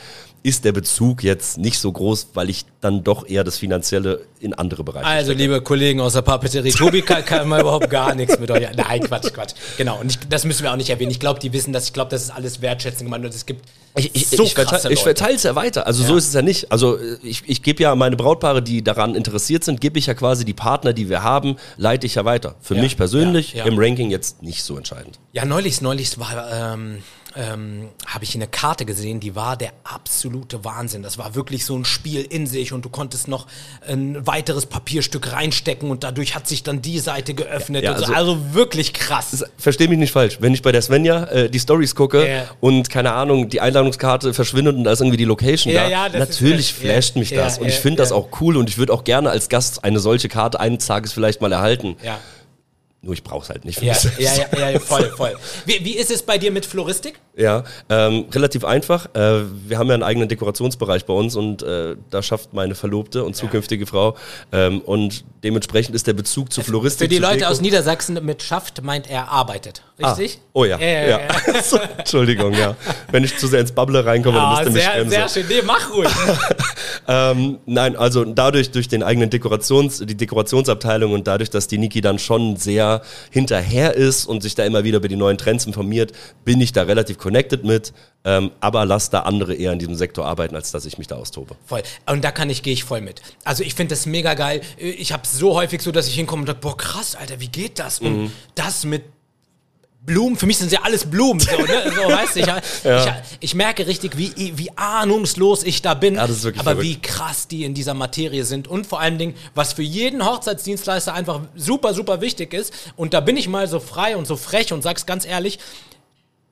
ist der Bezug jetzt nicht so groß, weil ich dann doch eher das Finanzielle in andere Bereiche Also, stecke. liebe Kollegen aus der Papeterie, Tobi kann, kann mal überhaupt gar nichts mit euch. Nein, Quatsch, Quatsch. Genau, und ich, das müssen wir auch nicht erwähnen. Ich glaube, die wissen das. Ich glaube, das ist alles Wertschätzung gemeint und es gibt ich, ich, so ich, verteile, ich verteile es ja weiter. Also ja. so ist es ja nicht. Also ich, ich gebe ja meine Brautpaare, die daran interessiert sind, gebe ich ja quasi die Partner, die wir haben, leite ich ja weiter. Für ja. mich persönlich ja. im Ranking jetzt nicht so entscheidend. Ja, neulich, neulich war ähm, ähm, habe ich eine Karte gesehen, die war der absolute Wahnsinn. Das war wirklich so ein Spiel in sich und du konntest noch ein weiteres Papierstück reinstecken und dadurch hat sich dann die Seite geöffnet. Ja, ja, also, also, wirklich krass. Versteh mich nicht falsch. Wenn ich bei der Svenja äh, die Stories gucke ja. und keine Ahnung, die Einladungskarte verschwindet und da ist irgendwie die Location da, natürlich ist, flasht mich das. und ich finde das auch cool und ich würde auch gerne als Gast eine solche Karte eines Tages vielleicht mal erhalten. Ja Nur ich brauche es halt nicht für Ja, mich ja, ja, ja, voll, voll. Wie, wie ist es bei dir mit Floristik? Ja, ähm, relativ einfach. Äh, wir haben ja einen eigenen Dekorationsbereich bei uns und äh, da schafft meine Verlobte und zukünftige Frau. Ähm, und dementsprechend ist der Bezug zu Floristik. Für die Leute Deko- aus Niedersachsen mit schafft meint er arbeitet. Ah, Richtig? oh ja. Ja, ja, ja, ja. So, Entschuldigung, ja. Wenn ich zu sehr ins Bubble reinkomme, dann Ah, müsst ihr mich sehr, bremsen. sehr schön. Nee, mach ruhig. Ähm, nein, also dadurch, durch den eigenen Dekorations, die Dekorationsabteilung und dadurch, dass die Niki dann schon sehr hinterher ist und sich da immer wieder über die neuen Trends informiert, bin ich da relativ connected mit, ähm, aber lass da andere eher in diesem Sektor arbeiten, als dass ich mich da austobe. Voll. Und da kann ich, gehe ich voll mit. Also ich finde das mega geil. Ich habe so häufig so, dass ich hinkomme und denke, boah, krass, Alter, wie geht das? Mhm. Und das mit Blumen, für mich sind ja alles Blumen, so, ne? so weißt du, ich, ich, ich merke richtig, wie, wie ahnungslos ich da bin, Ja, wirklich aber verrückt. wie krass die in dieser Materie sind und vor allen Dingen, was für jeden Hochzeitsdienstleister einfach super, super wichtig ist und da bin ich mal so frei und so frech und sag's ganz ehrlich,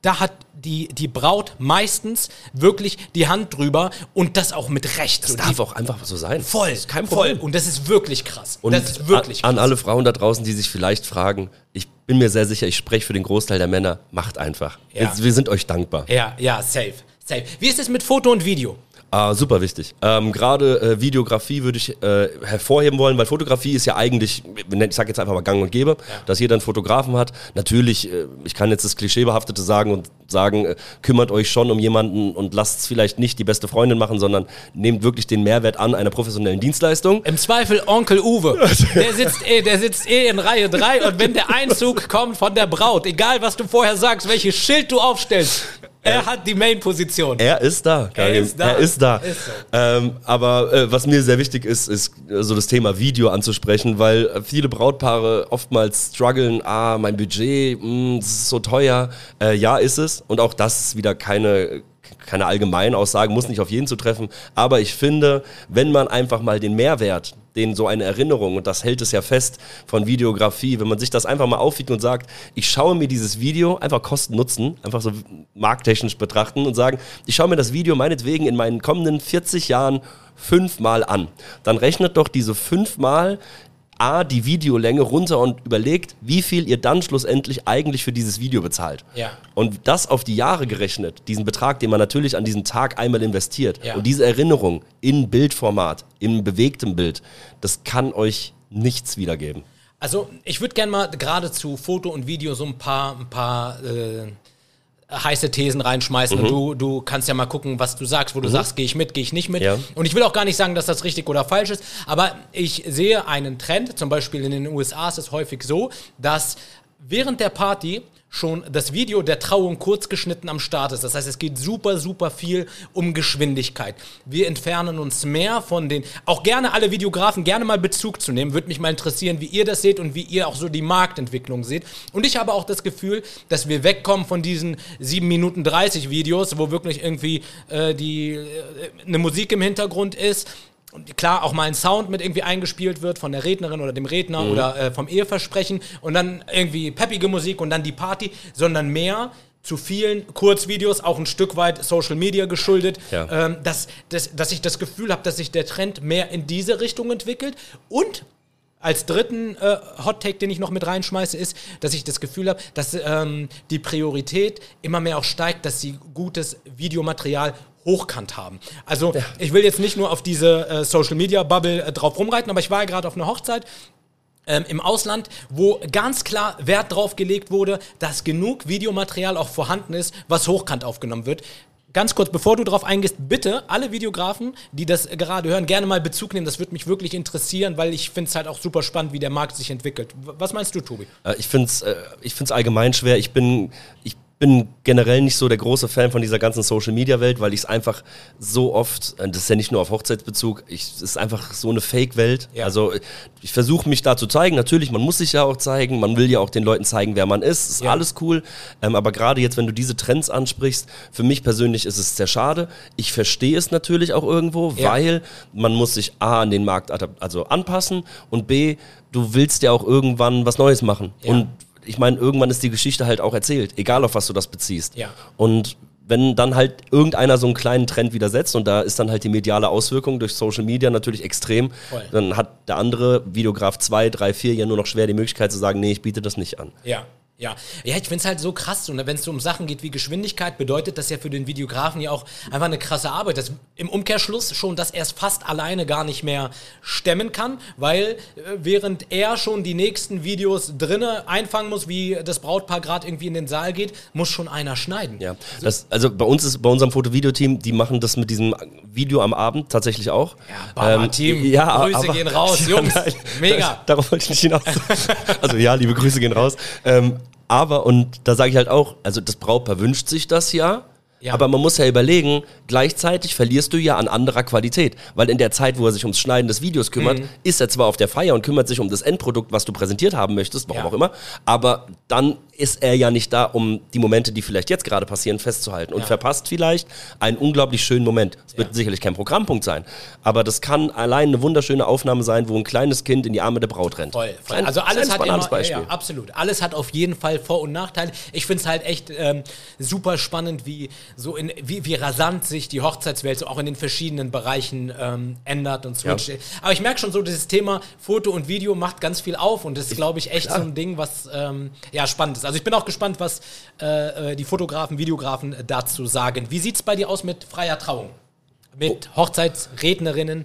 da hat die, die Braut meistens wirklich die Hand drüber und das auch mit Recht. Das so, darf auch einfach so sein. voll, Das ist kein voll. Problem. Und das ist wirklich krass. Und das ist wirklich an, an krass. alle Frauen da draußen, die sich vielleicht fragen, ich bin mir sehr sicher, ich spreche für den Großteil der Männer, macht einfach. Ja. Jetzt, wir sind euch dankbar. Ja, ja, safe, safe. Wie ist es mit Foto und Video? Ah, super wichtig. Ähm, Gerade äh, Videografie würde ich äh, hervorheben wollen, weil Fotografie ist ja eigentlich, ich sage jetzt einfach mal gang und gäbe, dass jeder einen Fotografen hat. Natürlich, äh, ich kann jetzt das Klischeebehaftete sagen und sagen, äh, kümmert euch schon um jemanden und lasst es vielleicht nicht die beste Freundin machen, sondern nehmt wirklich den Mehrwert an einer professionellen Dienstleistung. Im Zweifel Onkel Uwe. Der sitzt eh, der sitzt eh in Reihe 3 und wenn der Einzug kommt von der Braut, egal was du vorher sagst, welches Schild du aufstellst, er hat die Main-Position. Er ist da, Karim. ist da. Er ist da. Ist so. ähm, aber äh, was mir sehr wichtig ist, ist äh, so das Thema Video anzusprechen, weil äh, viele Brautpaare oftmals strugglen, ah, mein Budget, mh, das ist so teuer. Äh, ja, ist es. Und auch das ist wieder keine keine allgemeinen Aussagen, muss nicht auf jeden zutreffen, aber ich finde, wenn man einfach mal den Mehrwert, den so eine Erinnerung, und das hält es ja fest von Videografie, wenn man sich das einfach mal aufwiegt und sagt, ich schaue mir dieses Video, einfach Kosten nutzen, einfach so markttechnisch betrachten und sagen, ich schaue mir das Video meinetwegen in meinen kommenden 40 Jahren fünfmal an, dann rechnet doch diese fünfmal A, die Videolänge runter und überlegt, wie viel ihr dann schlussendlich eigentlich für dieses Video bezahlt. Ja. Und das auf die Jahre gerechnet, diesen Betrag, den man natürlich an diesem Tag einmal investiert. Ja. Und diese Erinnerung in Bildformat, in bewegtem Bild, das kann euch nichts wiedergeben. Also ich würde gerne mal gerade zu Foto und Video so ein paar, ein paar äh, heiße Thesen reinschmeißen und du, du kannst ja mal gucken, was du sagst, wo du sagst, gehe ich mit, gehe ich nicht mit. Ja. Und ich will auch gar nicht sagen, dass das richtig oder falsch ist, aber ich sehe einen Trend, zum Beispiel in den USA ist es häufig so, dass während der Party schon das Video der Trauung kurz geschnitten am Start ist. Das heißt, es geht super, super viel um Geschwindigkeit. Wir entfernen uns mehr von den, auch gerne alle Videografen, gerne mal Bezug zu nehmen. Würde mich mal interessieren, wie ihr das seht und wie ihr auch so die Marktentwicklung seht. Und ich habe auch das Gefühl, dass wir wegkommen von diesen 7 Minuten 30 Videos, wo wirklich irgendwie äh, die, äh, eine Musik im Hintergrund ist und klar auch mal ein Sound mit irgendwie eingespielt wird von der Rednerin oder dem Redner Mhm. oder äh, vom Eheversprechen und dann irgendwie peppige Musik und dann die Party, sondern mehr zu vielen Kurzvideos, auch ein Stück weit Social Media geschuldet, Ja. ähm, dass, dass, dass ich das Gefühl habe, dass sich der Trend mehr in diese Richtung entwickelt und als dritten äh, Hot Take, den ich noch mit reinschmeiße, ist, dass ich das Gefühl habe, dass ähm, die Priorität immer mehr auch steigt, dass sie gutes Videomaterial hochkant haben. Also ich will jetzt nicht nur auf diese äh, Social Media Bubble äh, drauf rumreiten, aber ich war ja gerade auf einer Hochzeit ähm, im Ausland, wo ganz klar Wert drauf gelegt wurde, dass genug Videomaterial auch vorhanden ist, was hochkant aufgenommen wird. Ganz kurz, bevor du darauf eingehst, bitte alle Videografen, die das gerade hören, gerne mal Bezug nehmen. Das würde mich wirklich interessieren, weil ich finde es halt auch super spannend, wie der Markt sich entwickelt. W- Was meinst du, Tobi? Äh, Ich finde es äh, ich find's allgemein schwer. Ich bin, ich bin generell nicht so der große Fan von dieser ganzen Social-Media-Welt, weil ich es einfach so oft, äh, das ist ja nicht nur auf Hochzeitsbezug, es ist einfach so eine Fake-Welt. Ja. Also ich versuche mich da zu zeigen. Natürlich, man muss sich ja auch zeigen, man will ja auch den Leuten zeigen, wer man ist. Ist Ja. alles cool. Ähm, aber gerade jetzt, wenn du diese Trends ansprichst, für mich persönlich ist es sehr schade. Ich verstehe es natürlich auch irgendwo, Ja. weil man muss sich A an den Markt also anpassen und B, du willst ja auch irgendwann was Neues machen. Und ich meine, irgendwann ist die Geschichte halt auch erzählt, egal auf was du das beziehst. Ja. Und wenn dann halt irgendeiner so einen kleinen Trend wieder setzt und da ist dann halt die mediale Auswirkung durch Social Media natürlich extrem, Voll. dann hat der andere Videograf 2, 3, 4 ja nur noch schwer die Möglichkeit zu sagen, nee, ich biete das nicht an. Ja. Ja, ja, ich finde es halt so krass. Und wenn es so um Sachen geht wie Geschwindigkeit, bedeutet das ja für den Videografen ja auch einfach eine krasse Arbeit. Das, Im Umkehrschluss schon, dass er es fast alleine gar nicht mehr stemmen kann, weil äh, während er schon die nächsten Videos drinne einfangen muss, wie das Brautpaar gerade irgendwie in den Saal geht, muss schon einer schneiden. Ja, das, also bei uns ist, bei unserem Foto-Video-Team, die machen das mit diesem Video am Abend tatsächlich auch. Ja, Baba-Team, Ähm, ja, Grüße aber- gehen raus, Jungs. nein, Mega. Darauf wollte ich nicht hinaus. also ja, liebe Grüße gehen raus. Ähm, aber, und da sage ich halt auch, also das Brautpaar wünscht sich das ja, Ja. aber man muss ja überlegen, gleichzeitig verlierst du ja an anderer Qualität. Weil in der Zeit, wo er sich ums Schneiden des Videos kümmert, Mhm. ist er zwar auf der Feier und kümmert sich um das Endprodukt, was du präsentiert haben möchtest, warum Ja. auch immer, aber dann ist er ja nicht da, um die Momente, die vielleicht jetzt gerade passieren, festzuhalten und Ja. verpasst vielleicht einen unglaublich schönen Moment. Es wird Ja. sicherlich kein Programmpunkt sein, aber das kann allein eine wunderschöne Aufnahme sein, wo ein kleines Kind in die Arme der Braut rennt. Voll, voll. Klein- also alles hat immer, ja, Beispiel. ja, absolut. Alles hat auf jeden Fall Vor- und Nachteile. Ich finde es halt echt ähm, super spannend, wie so in wie, wie rasant sich die Hochzeitswelt so auch in den verschiedenen Bereichen ähm, ändert und switcht. Aber ich merke schon so, dieses Thema Foto und Video macht ganz viel auf und das ist, glaube ich, echt so ein Ding, was ähm, ja spannend ist. Also ich bin auch gespannt, was äh, äh, die Fotografen, Videografen äh, dazu sagen. Wie sieht es bei dir aus mit freier Trauung? Mit Hochzeitsrednerinnen,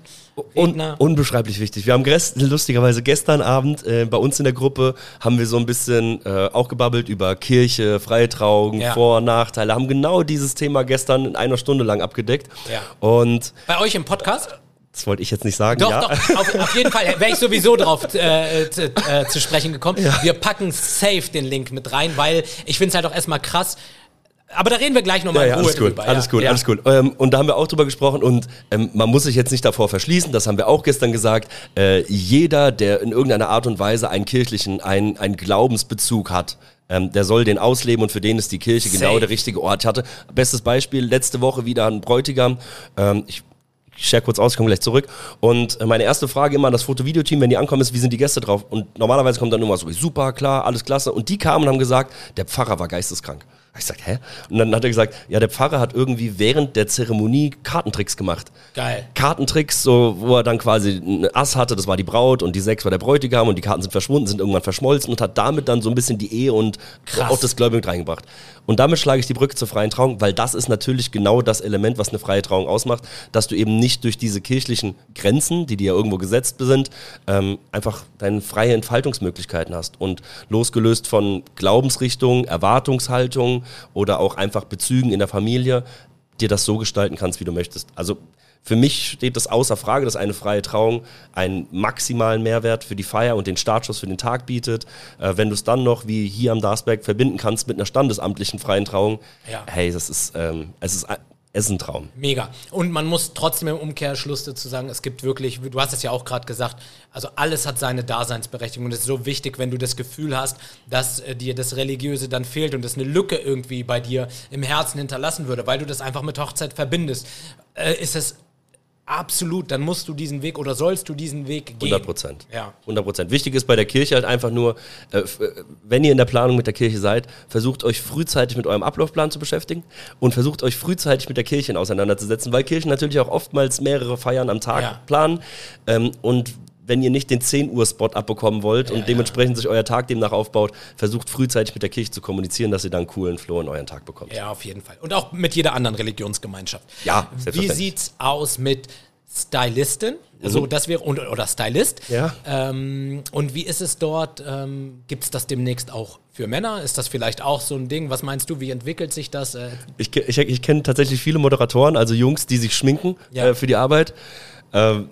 Un Redner? unbeschreiblich wichtig. Wir haben lustigerweise gestern Abend äh, bei uns in der Gruppe haben wir so ein bisschen äh, auch gebabbelt über Kirche, freie Trauung, Ja. Vor- und Nachteile. Haben genau dieses Thema gestern in einer Stunde lang abgedeckt. Ja. Und Bei euch im Podcast? Das wollte ich jetzt nicht sagen. Doch, ja. doch, auf, auf jeden Fall wäre ich sowieso drauf äh, zu, äh, zu sprechen gekommen. Wir packen safe den Link mit rein, weil ich finde es halt auch erstmal krass. Aber da reden wir gleich nochmal Ja, ja, in Ruhe alles gut, drüber. alles ja. gut, ja. alles gut. Ähm, und da haben wir auch drüber gesprochen und ähm, man muss sich jetzt nicht davor verschließen, das haben wir auch gestern gesagt. Äh, jeder, der in irgendeiner Art und Weise einen kirchlichen, einen, einen Glaubensbezug hat, ähm, der soll den ausleben und für den ist die Kirche Safe. genau der richtige Ort. Ich hatte bestes Beispiel letzte Woche wieder ein Bräutigam. Ähm, ich ich share kurz aus, ich komme gleich zurück. Und äh, meine erste Frage immer an das Foto-Video-Team, wenn die ankommen, ist, wie sind die Gäste drauf? Und normalerweise kommt dann immer so, super, klar, alles klasse. Und die kamen und haben gesagt, der Pfarrer war geisteskrank. Ich sag, hä? Und dann hat er gesagt, ja, der Pfarrer hat irgendwie während der Zeremonie Kartentricks gemacht. Geil. Kartentricks, so, wo er dann quasi ein Ass hatte, das war die Braut und die Sechs war der Bräutigam und die Karten sind verschwunden, sind irgendwann verschmolzen und hat damit dann so ein bisschen die Ehe und Krass. auch das Gläubige mit reingebracht. Und damit schlage ich die Brücke zur freien Trauung, weil das ist natürlich genau das Element, was eine freie Trauung ausmacht, dass du eben nicht durch diese kirchlichen Grenzen, die dir ja irgendwo gesetzt sind, ähm, einfach deine freie Entfaltungsmöglichkeiten hast. Und losgelöst von Glaubensrichtungen, Oder auch einfach Bezügen in der Familie, dir das so gestalten kannst, wie du möchtest. Also für mich steht das außer Frage, dass eine freie Trauung einen maximalen Mehrwert für die Feier und den Startschuss für den Tag bietet. Äh, wenn du es dann noch wie hier am Darsberg verbinden kannst mit einer standesamtlichen freien Trauung, Ja. hey, das ist, ähm, es ist, ist ein Traum. Mega. Und man muss trotzdem im Umkehrschluss dazu sagen, es gibt wirklich, du hast es ja auch gerade gesagt, also alles hat seine Daseinsberechtigung und es ist so wichtig, wenn du das Gefühl hast, dass äh, dir das Religiöse dann fehlt und es eine Lücke irgendwie bei dir im Herzen hinterlassen würde, weil du das einfach mit Hochzeit verbindest, äh, ist es absolut, dann musst du diesen Weg oder sollst du diesen Weg gehen. 100 Prozent. Ja. 100 Prozent. Wichtig ist bei der Kirche halt einfach nur, äh, äh, wenn ihr in der Planung mit der Kirche seid, versucht euch frühzeitig mit eurem Ablaufplan zu beschäftigen und versucht euch frühzeitig mit der Kirche auseinanderzusetzen, weil Kirchen natürlich auch oftmals mehrere Feiern am Tag Ja. planen ähm, und wenn ihr nicht den 10 Uhr Spot abbekommen wollt und dementsprechend sich euer Tag demnach aufbaut, versucht frühzeitig mit der Kirche zu kommunizieren, dass ihr dann einen coolen Flow in euren Tag bekommt. Ja, auf jeden Fall. Und auch mit jeder anderen Religionsgemeinschaft. Ja, Wie sieht's aus mit Stylistin? Also das wäre und, oder Stylist. Ja. Ähm, und wie ist es dort? Ähm, Gibt es das demnächst auch für Männer? Ist das vielleicht auch so ein Ding? Was meinst du? Wie entwickelt sich das? Äh, Ich, ich, ich kenne tatsächlich viele Moderatoren, also Jungs, die sich schminken Ja. äh, für die Arbeit. Ähm,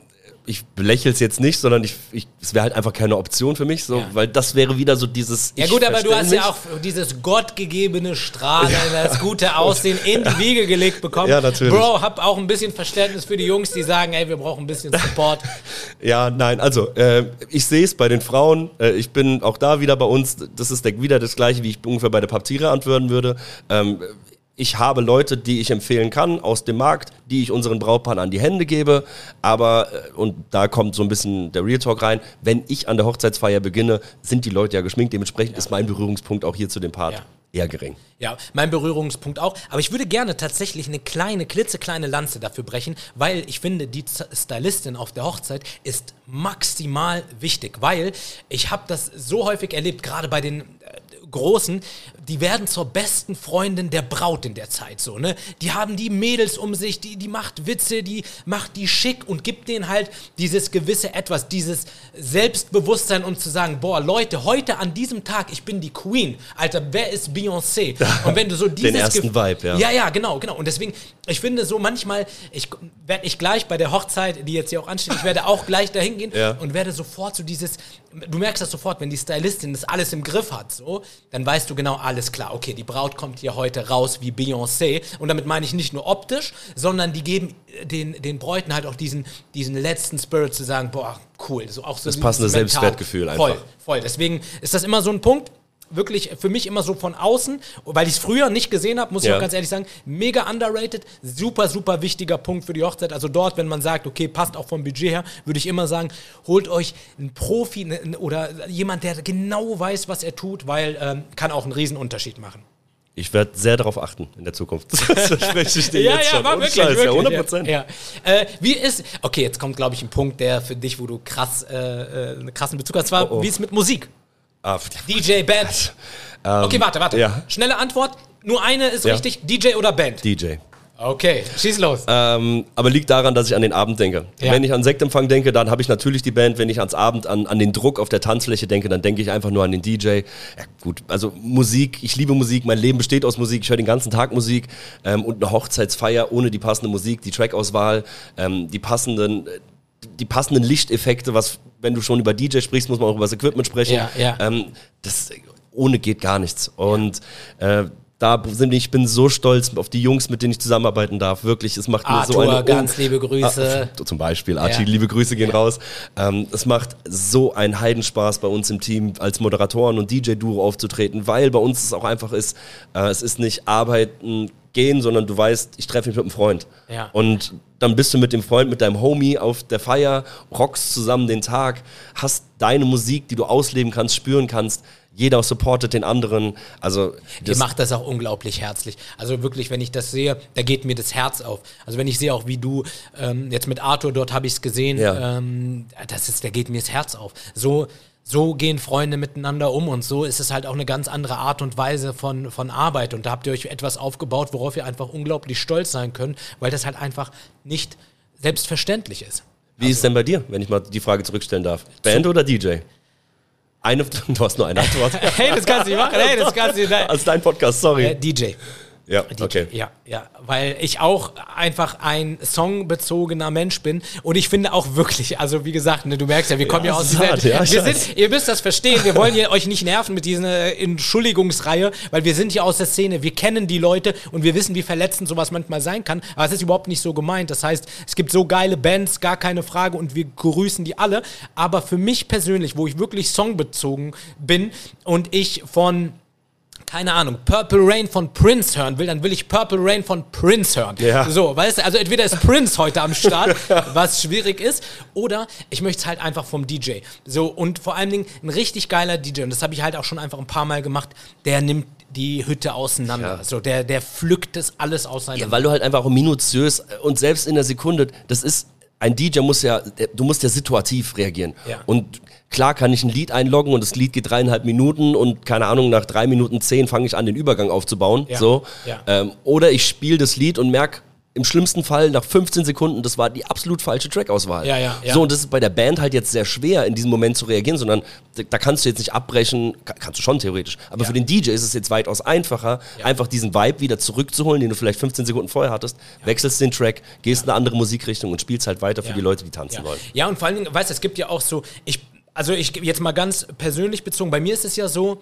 ich belächle es jetzt nicht, sondern ich, ich, es wäre halt einfach keine Option für mich, so, Ja. weil das wäre wieder so dieses. ja gut, aber du hast mich. ja auch dieses gottgegebene Strahlen, das gute Aussehen in die Wiege gelegt bekommen. Ja, natürlich. Bro, hab auch ein bisschen Verständnis für die Jungs, die sagen, ey, wir brauchen ein bisschen Support. Ja, nein, also äh, ich sehe es bei den Frauen. Äh, ich bin auch da wieder bei uns. Das ist der, wieder das gleiche, wie ich ungefähr bei der Paptire antworten würde. Ähm, ich habe Leute, die ich empfehlen kann aus dem Markt, die ich unseren Brautpaaren an die Hände gebe. Aber, äh, und da kommt so ein bisschen der Real Talk rein, wenn ich an der Hochzeitsfeier beginne, sind die Leute ja geschminkt. Dementsprechend ist mein Berührungspunkt auch hier zu dem Part Ja. eher gering. Ja, mein Berührungspunkt auch. Aber ich würde gerne tatsächlich eine kleine, klitzekleine Lanze dafür brechen, weil ich finde, die Stylistin auf der Hochzeit ist maximal wichtig, weil ich habe das so häufig erlebt, gerade bei den äh, Großen, die werden zur besten Freundin der Braut in der Zeit so, ne? Die haben die Mädels um sich, die, die macht Witze, die macht die schick und gibt denen halt dieses gewisse Etwas, dieses Selbstbewusstsein, um zu sagen, boah, Leute, heute an diesem Tag, ich bin die Queen. Alter, wer ist Beyoncé? Und wenn du so dieses ersten Gef- Vibe, ja. Ja, ja, genau, genau. Und deswegen, ich finde so manchmal, ich werde ich gleich bei der Hochzeit, die jetzt hier auch ansteht, ich werde auch gleich dahin gehen Ja. und werde sofort so dieses, du merkst das sofort, wenn die Stylistin das alles im Griff hat, so, dann weißt du genau, alles klar, okay, die Braut kommt hier heute raus wie Beyoncé und damit meine ich nicht nur optisch, sondern die geben den, den Bräuten halt auch diesen, diesen letzten Spirit zu sagen, boah, cool, so auch so Das passende mental. Selbstwertgefühl Voll, einfach. voll. Deswegen ist das immer so ein Punkt, wirklich für mich immer so von außen, weil ich es früher nicht gesehen habe, muss ich Ja. auch ganz ehrlich sagen, mega underrated, super, super wichtiger Punkt für die Hochzeit. Also dort, wenn man sagt, okay, passt auch vom Budget her, würde ich immer sagen, holt euch einen Profi ne- oder jemand, der genau weiß, was er tut, weil ähm, kann auch einen riesen Unterschied machen. Ich werde sehr darauf achten in der Zukunft. Das verspreche ich dir jetzt schon. Ohne Scheiß, ja, 100 Prozent. Ja, ja. Äh, wie ist, okay, jetzt kommt, glaube ich, ein Punkt, der für dich, wo du krass, äh, äh, einen krassen Bezug hast, war, Oh, oh. wie ist mit Musik? Ah, DJ, Band. okay, warte, warte. ja. Schnelle Antwort. Nur eine ist Ja. richtig. DJ oder Band? DJ. Okay, schieß los. Ähm, aber liegt daran, dass ich an den Abend denke. Ja. Wenn ich an Sektempfang denke, dann habe ich natürlich die Band. Wenn ich ans Abend an, an den Druck auf der Tanzfläche denke, dann denke ich einfach nur an den DJ. Ja, gut, also Musik, ich liebe Musik, mein Leben besteht aus Musik, ich höre den ganzen Tag Musik ähm, und eine Hochzeitsfeier ohne die passende Musik, die Trackauswahl, ähm, die passenden die passenden Lichteffekte, was, wenn du schon über DJ sprichst, muss man auch über das Equipment sprechen. Ja, ja. Ähm, das ohne geht gar nichts. Und äh, da sind ich bin so stolz auf die Jungs, mit denen ich zusammenarbeiten darf. Wirklich, es macht mir so Arthur, eine ganz liebe Grüße. Ah, zum Beispiel, Archie, Ja. liebe Grüße gehen raus. Ähm, es macht so einen Heidenspaß bei uns im Team als Moderatoren und DJ-Duo aufzutreten, weil bei uns es auch einfach ist, äh, es ist nicht arbeiten, gehen, sondern du weißt, ich treffe mich mit einem Freund. Ja. Und dann bist du mit dem Freund, mit deinem Homie auf der Feier, rockst zusammen den Tag, hast deine Musik, die du ausleben kannst, spüren kannst. Jeder supportet den anderen. Also Ihr das, macht das auch unglaublich herzlich. Also wirklich, wenn ich das sehe, da geht mir das Herz auf. Also wenn ich sehe auch, wie du ähm, jetzt mit Arthur, dort habe ich es gesehen, Ja. ähm, das ist, da geht mir das Herz auf. So, so gehen Freunde miteinander um und so ist es halt auch eine ganz andere Art und Weise von, von Arbeit. Und da habt ihr euch etwas aufgebaut, worauf ihr einfach unglaublich stolz sein könnt, weil das halt einfach nicht selbstverständlich ist. wie ist denn bei dir, wenn ich mal die Frage zurückstellen darf? Band oder DJ? Eine, du hast nur eine Antwort. Hey, das kannst du nicht machen. Hey, das kannst du nicht. Also dein Podcast, sorry. Äh, DJ. Ja, DJ, okay. Ja, ja, weil ich auch einfach ein songbezogener Mensch bin und ich finde auch wirklich, also wie gesagt, ne, du merkst ja, wir kommen ja, Ja, aus dieser, ja, wir sind, ihr müsst das verstehen, wir wollen euch nicht nerven mit dieser Entschuldigungsreihe, weil wir sind ja aus der Szene, wir kennen die Leute und wir wissen, wie verletzend sowas manchmal sein kann, aber es ist überhaupt nicht so gemeint, das heißt, es gibt so geile Bands, gar keine Frage und wir grüßen die alle, aber für mich persönlich, wo ich wirklich songbezogen bin und ich von keine Ahnung, Purple Rain von Prince hören will, dann will ich Purple Rain von Prince hören. Ja. So, weißt du, also entweder ist Prince heute am Start, was schwierig ist, oder ich möchte es halt einfach vom DJ. So, und vor allen Dingen ein richtig geiler DJ, und das habe ich halt auch schon einfach ein paar Mal gemacht, der nimmt die Hütte auseinander. Ja. So, der, der pflückt das alles auseinander. Ja, weil du halt einfach auch minutiös und selbst in der Sekunde, das ist, ein DJ muss ja, du musst ja situativ reagieren. Ja. Und klar kann ich ein Lied einloggen und das Lied geht dreieinhalb Minuten und keine Ahnung, nach drei Minuten zehn fange ich an, den Übergang aufzubauen. Ja. So. Ja. Ähm, oder ich spiele das Lied und merke, im schlimmsten Fall nach 15 Sekunden, das war die absolut falsche Trackauswahl. Ja, ja, ja. So, und das ist bei der Band halt jetzt sehr schwer, in diesem Moment zu reagieren, sondern da, kannst du jetzt nicht abbrechen, ka- kannst du schon theoretisch. Aber Ja. für den DJ ist es jetzt weitaus einfacher, einfach diesen Vibe wieder zurückzuholen, den du vielleicht 15 Sekunden vorher hattest, wechselst den Track, gehst in eine andere Musikrichtung und spielst halt weiter für Ja. die Leute, die tanzen Ja. wollen. ja, und vor allen Dingen, weißt du, es gibt ja auch so, ich, also ich jetzt mal ganz persönlich bezogen, bei mir ist es ja so,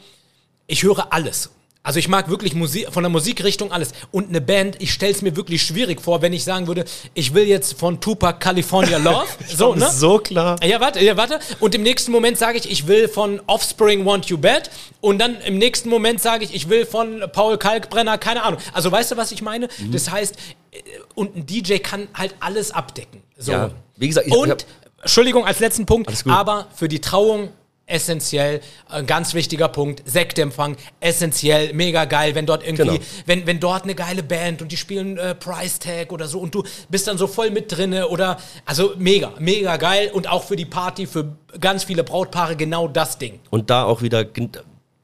ich höre alles. Also ich mag wirklich Musik, von der Musikrichtung alles. Und eine Band, ich stelle es mir wirklich schwierig vor, wenn ich sagen würde, ich will jetzt von Tupac California Love. so, ne? So klar. Ja, warte, ja, warte. Und im nächsten Moment sage ich, ich will von Offspring Want You Bad. Und dann im nächsten Moment sage ich, ich will von Paul Kalkbrenner, keine Ahnung. Also weißt du, was ich meine? Mhm. Das heißt, äh, und ein DJ kann halt alles abdecken. So. Ja. Wie gesagt, ich- und, ich hab- Entschuldigung, als letzten Punkt, aber für die Trauung essentiell, ein ganz wichtiger Punkt, Sektempfang, essentiell, mega geil, wenn dort irgendwie, Genau. wenn, wenn dort eine geile Band und die spielen äh, Price Tag oder so und du bist dann so voll mit drinne oder, also mega, mega geil und auch für die Party, für ganz viele Brautpaare genau das Ding. Und da auch wieder,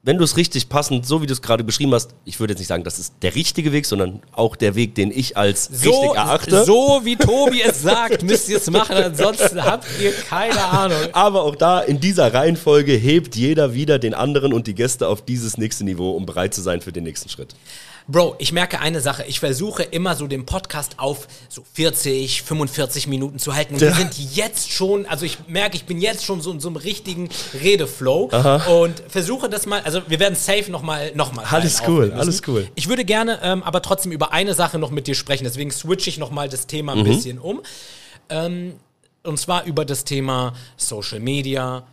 wenn du es richtig passend, so wie du es gerade beschrieben hast, ich würde jetzt nicht sagen, das ist der richtige Weg, sondern auch der Weg, den ich als richtig erachte. so wie Tobi es sagt, müsst ihr es machen, ansonsten habt ihr keine Ahnung. Aber auch da in dieser Reihenfolge hebt jeder wieder den anderen und die Gäste auf dieses nächste Niveau, um bereit zu sein für den nächsten Schritt. Bro, ich merke eine Sache. Ich versuche immer so den Podcast auf so 40, 45 Minuten zu halten. Und wir sind jetzt schon, also ich merke, ich bin jetzt schon so in so einem richtigen Redeflow. Und versuche das mal, also wir werden safe nochmal noch mal Alles cool, alles cool. Ich würde gerne ähm, aber trotzdem über eine Sache noch mit dir sprechen. Deswegen switche ich nochmal das Thema ein Mhm. bisschen um. Ähm, und zwar über das Thema Social Media,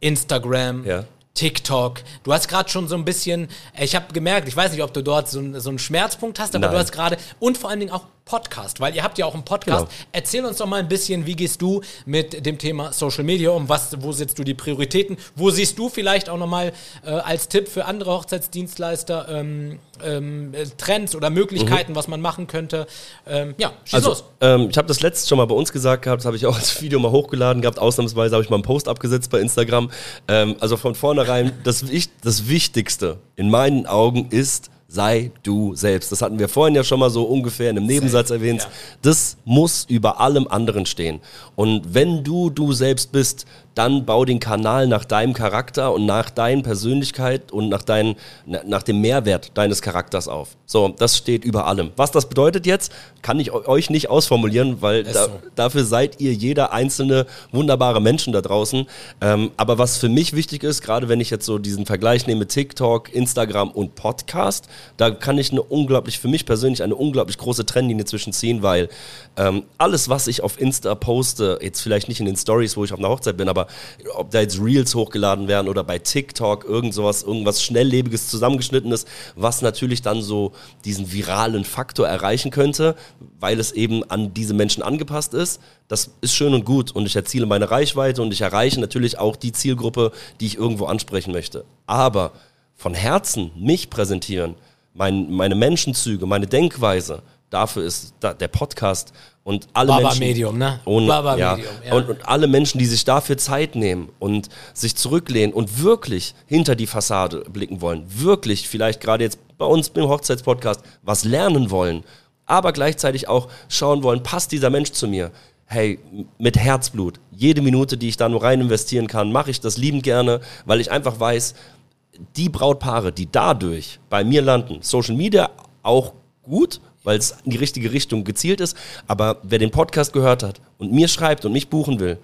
Instagram, Ja. TikTok. Du hast gerade schon so ein bisschen, äh, ich habe gemerkt, ich weiß nicht, ob du dort so, so einen Schmerzpunkt hast, aber Nein. du hast gerade und vor allen Dingen auch Podcast, weil ihr habt ja auch einen Podcast. Genau. Erzähl uns doch mal ein bisschen, wie gehst du mit dem Thema Social Media um? Was, wo setzt du die Prioritäten? Wo siehst du vielleicht auch nochmal äh, als Tipp für andere Hochzeitsdienstleister ähm, ähm, äh, Trends oder Möglichkeiten, was man machen könnte? Ähm, ja, schieß Also, los. ähm, ich habe das letztes schon mal bei uns gesagt gehabt, das habe ich auch als Video mal hochgeladen gehabt. Ausnahmsweise habe ich mal einen Post abgesetzt bei Instagram. Ähm, also von vornherein, das, das Wichtigste in meinen Augen ist, sei du selbst. Das hatten wir vorhin ja schon mal so ungefähr in einem Nebensatz erwähnt. Das muss über allem anderen stehen. Und wenn du du selbst bist, dann bau den Kanal nach deinem Charakter und nach deiner Persönlichkeit und nach, dein, na- nach dem Mehrwert deines Charakters auf. So, das steht über allem. Was das bedeutet jetzt, kann ich eu- euch nicht ausformulieren, weil da, so. dafür seid ihr jeder einzelne wunderbare Menschen da draußen. Ähm, aber was für mich wichtig ist, gerade wenn ich jetzt so diesen Vergleich nehme, TikTok, Instagram und Podcast, da kann ich eine unglaublich, für mich persönlich eine unglaublich große Trennlinie zwischen ziehen, weil ähm, alles, was ich auf Insta poste, jetzt vielleicht nicht in den Stories, wo ich auf einer Hochzeit bin, aber ob da jetzt Reels hochgeladen werden oder bei TikTok irgend sowas, irgendwas schnelllebiges zusammengeschnittenes, was natürlich dann so diesen viralen Faktor erreichen könnte, weil es eben an diese Menschen angepasst ist. Das ist schön und gut und ich erziele meine Reichweite und ich erreiche natürlich auch die Zielgruppe, die ich irgendwo ansprechen möchte. Aber von Herzen mich präsentieren, mein, meine Menschenzüge, meine Denkweise, dafür ist da, der Podcast und alle Baba Menschen. Medium, ne? Und, Baba ja, Medium, ja. Und, und alle Menschen, die sich dafür Zeit nehmen und sich zurücklehnen und wirklich hinter die Fassade blicken wollen, wirklich vielleicht gerade jetzt bei uns im Hochzeitspodcast was lernen wollen, aber gleichzeitig auch schauen wollen, passt dieser Mensch zu mir? Hey, mit Herzblut, jede Minute, die ich da nur rein investieren kann, mache ich das liebend gerne, weil ich einfach weiß, die Brautpaare, die dadurch bei mir landen, Social Media auch gut, weil es in die richtige Richtung gezielt ist, aber wer den Podcast gehört hat und mir schreibt und mich buchen will,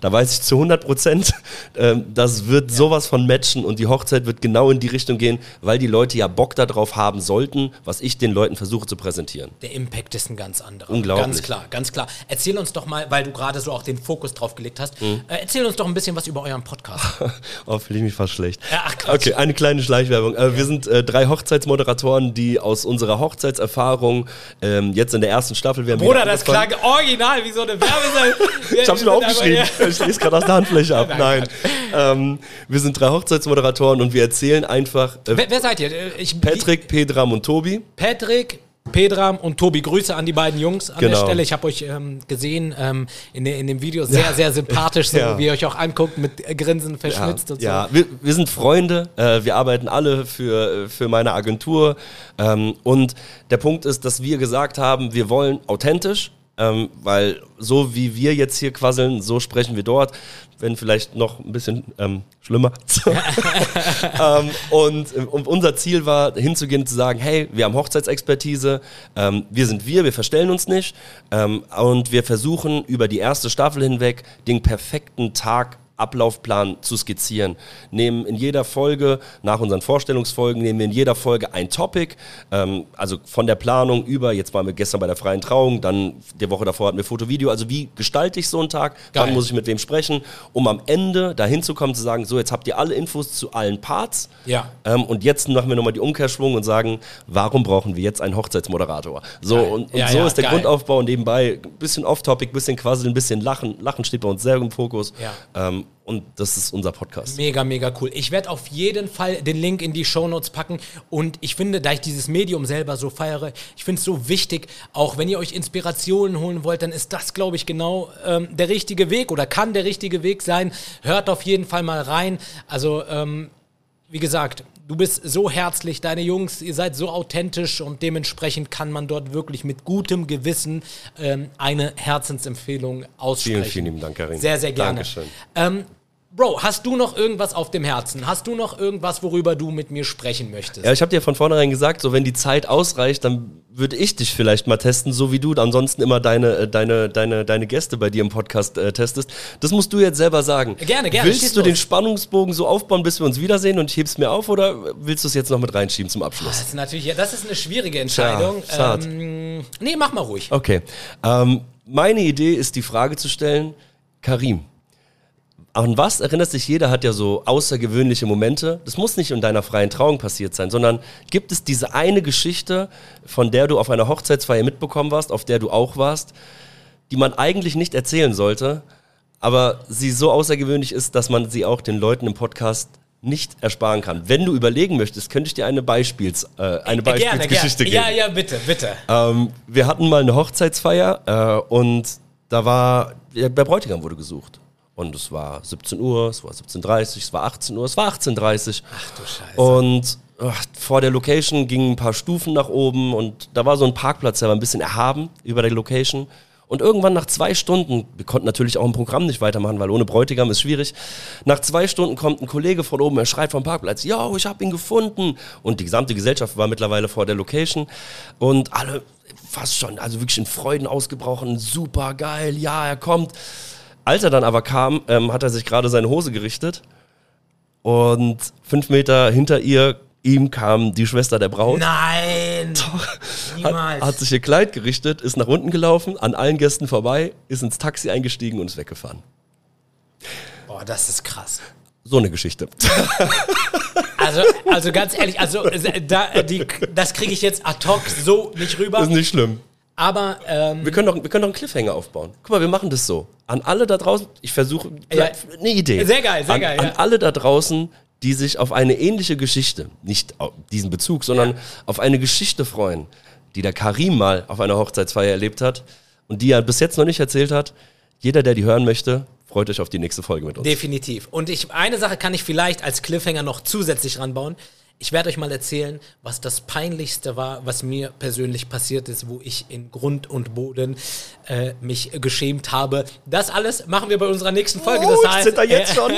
da weiß ich zu 100 Prozent, ähm, das wird sowas von matchen und die Hochzeit wird genau in die Richtung gehen, weil die Leute ja Bock darauf haben sollten, was ich den Leuten versuche zu präsentieren. Der Impact ist ein ganz anderer. Unglaublich. Ganz klar, ganz klar. Erzähl uns doch mal, weil du gerade so auch den Fokus drauf gelegt hast, Mhm. äh, erzähl uns doch ein bisschen was über euren Podcast. Oh, fühle ich mich fast schlecht. Ja, ach, Quatsch. okay, eine kleine Schleichwerbung. Äh, Wir sind äh, drei Hochzeitsmoderatoren, die aus unserer Hochzeitserfahrung ähm, jetzt in der ersten Staffel werden. Bruder, das klang original wie so eine Werbesendung. Ich hab's mir aufgeschrieben. Ich lese gerade aus der Handfläche ab. Nein. Ähm, wir sind drei Hochzeitsmoderatoren und wir erzählen einfach. Äh, Wer, wer seid ihr? Äh, Ich, Patrick, Pedram und Tobi. Patrick, Pedram und Tobi. Grüße an die beiden Jungs an der Genau. Stelle. Ich habe euch ähm, gesehen ähm, in, in dem Video. Sehr, sehr sympathisch, so Ja. wie ihr euch auch anguckt, mit Grinsen verschmitzt und so. Ja, wir, wir sind Freunde, äh, wir arbeiten alle für, für meine Agentur. Ähm, und der Punkt ist, dass wir gesagt haben, wir wollen authentisch, ähm, weil so wie wir jetzt hier quasseln, so sprechen wir dort. Wenn vielleicht noch ein bisschen ähm, schlimmer. ähm, und, äh, und unser Ziel war, hinzugehen und zu sagen, hey, wir haben Hochzeitsexpertise, ähm, wir sind wir, wir verstellen uns nicht ähm, und wir versuchen über die erste Staffel hinweg den perfekten Tag Ablaufplan zu skizzieren. Nehmen in jeder Folge, nach unseren Vorstellungsfolgen, nehmen wir in jeder Folge ein Topic, ähm, also von der Planung über, jetzt waren wir gestern bei der freien Trauung, dann die Woche davor hatten wir Foto, Video, also wie gestalte ich so einen Tag, Geil. wann muss ich mit wem sprechen, um am Ende dahin zu kommen, zu sagen, so jetzt habt ihr alle Infos zu allen Parts Ja. ähm, und jetzt machen wir nochmal die Umkehrschwung und sagen, warum brauchen wir jetzt einen Hochzeitsmoderator? So, Geil. und, und Ja, so ja, ist der geil. Grundaufbau und nebenbei ein bisschen off-topic, ein bisschen quasseln, ein bisschen lachen. Lachen steht bei uns sehr im Fokus. Ja. Ähm, und das ist unser Podcast. Mega, mega cool. Ich werde auf jeden Fall den Link in die Shownotes packen und ich finde, da ich dieses Medium selber so feiere, ich finde es so wichtig, auch wenn ihr euch Inspirationen holen wollt, dann ist das, glaube ich, genau ähm, der richtige Weg oder kann der richtige Weg sein. Hört auf jeden Fall mal rein. Also, ähm, wie gesagt, du bist so herzlich, deine Jungs, ihr seid so authentisch und dementsprechend kann man dort wirklich mit gutem Gewissen ähm, eine Herzensempfehlung aussprechen. Vielen, vielen lieben Dank, Karin. Sehr, sehr gerne. Dankeschön. Ähm, Bro, hast du noch irgendwas auf dem Herzen? Hast du noch irgendwas, worüber du mit mir sprechen möchtest? Ja, ich habe dir von vornherein gesagt, so wenn die Zeit ausreicht, dann würde ich dich vielleicht mal testen, so wie du ansonsten immer deine, äh, deine, deine, deine Gäste bei dir im Podcast äh, testest. Das musst du jetzt selber sagen. Gerne, gerne, Willst du los. den Spannungsbogen so aufbauen, bis wir uns wiedersehen und hebst mir auf oder willst du es jetzt noch mit reinschieben zum Abschluss? Das ist natürlich, ja, das ist eine schwierige Entscheidung. Schade. ähm, nee, mach mal ruhig. Okay. Ähm, meine Idee ist, die Frage zu stellen, Karim, an was erinnert sich jeder, hat ja so außergewöhnliche Momente. Das muss nicht in deiner freien Trauung passiert sein, sondern gibt es diese eine Geschichte, von der du auf einer Hochzeitsfeier mitbekommen warst, auf der du auch warst, die man eigentlich nicht erzählen sollte, aber sie so außergewöhnlich ist, dass man sie auch den Leuten im Podcast nicht ersparen kann. Wenn du überlegen möchtest, könnte ich dir eine, Beispiels, äh, eine Beispielsgeschichte geben. Ja, ja, bitte, bitte. Ähm, wir hatten mal eine Hochzeitsfeier äh, und da war, der Bräutigam wurde gesucht. Und es war 17 Uhr, es war 17.30 Uhr, es war 18 Uhr, es war 18.30 Uhr. Ach du Scheiße. Und ach, vor der Location gingen ein paar Stufen nach oben und da war so ein Parkplatz, der war ein bisschen erhaben über der Location. Und irgendwann nach zwei Stunden, wir konnten natürlich auch im Programm nicht weitermachen, weil ohne Bräutigam ist schwierig. Nach zwei Stunden kommt ein Kollege von oben, er schreit vom Parkplatz, yo, ich habe ihn gefunden. Und die gesamte Gesellschaft war mittlerweile vor der Location und alle fast schon, also wirklich in Freuden ausgebrochen, super geil, ja, er kommt. Als er dann aber kam, ähm, hat er sich gerade seine Hose gerichtet und fünf Meter hinter ihr, ihm kam die Schwester der Braut. Nein! Hat, Niemals. hat sich ihr Kleid gerichtet, ist nach unten gelaufen, an allen Gästen vorbei, ist ins Taxi eingestiegen und ist weggefahren. Boah, das ist krass. So eine Geschichte. Also, also ganz ehrlich, also äh, da, äh, die, das kriege ich jetzt ad hoc so nicht rüber. ist nicht schlimm. Aber ähm, Wir können, doch, wir können doch einen Cliffhanger aufbauen. Guck mal, wir machen das so. An alle da draußen, ich versuche, Ja. eine Idee. Sehr geil, sehr an, geil, An ja. alle da draußen, die sich auf eine ähnliche Geschichte, nicht auf diesen Bezug, sondern Ja. auf eine Geschichte freuen, die der Karim mal auf einer Hochzeitsfeier erlebt hat und die er bis jetzt noch nicht erzählt hat. Jeder, der die hören möchte, freut euch auf die nächste Folge mit uns. Definitiv. Und ich, eine Sache kann ich vielleicht als Cliffhanger noch zusätzlich ranbauen. Ich werde euch mal erzählen, was das Peinlichste war, was mir persönlich passiert ist, wo ich in Grund und Boden äh, mich geschämt habe. Das alles machen wir bei unserer nächsten Folge. Oh, das ich zitter jetzt schon.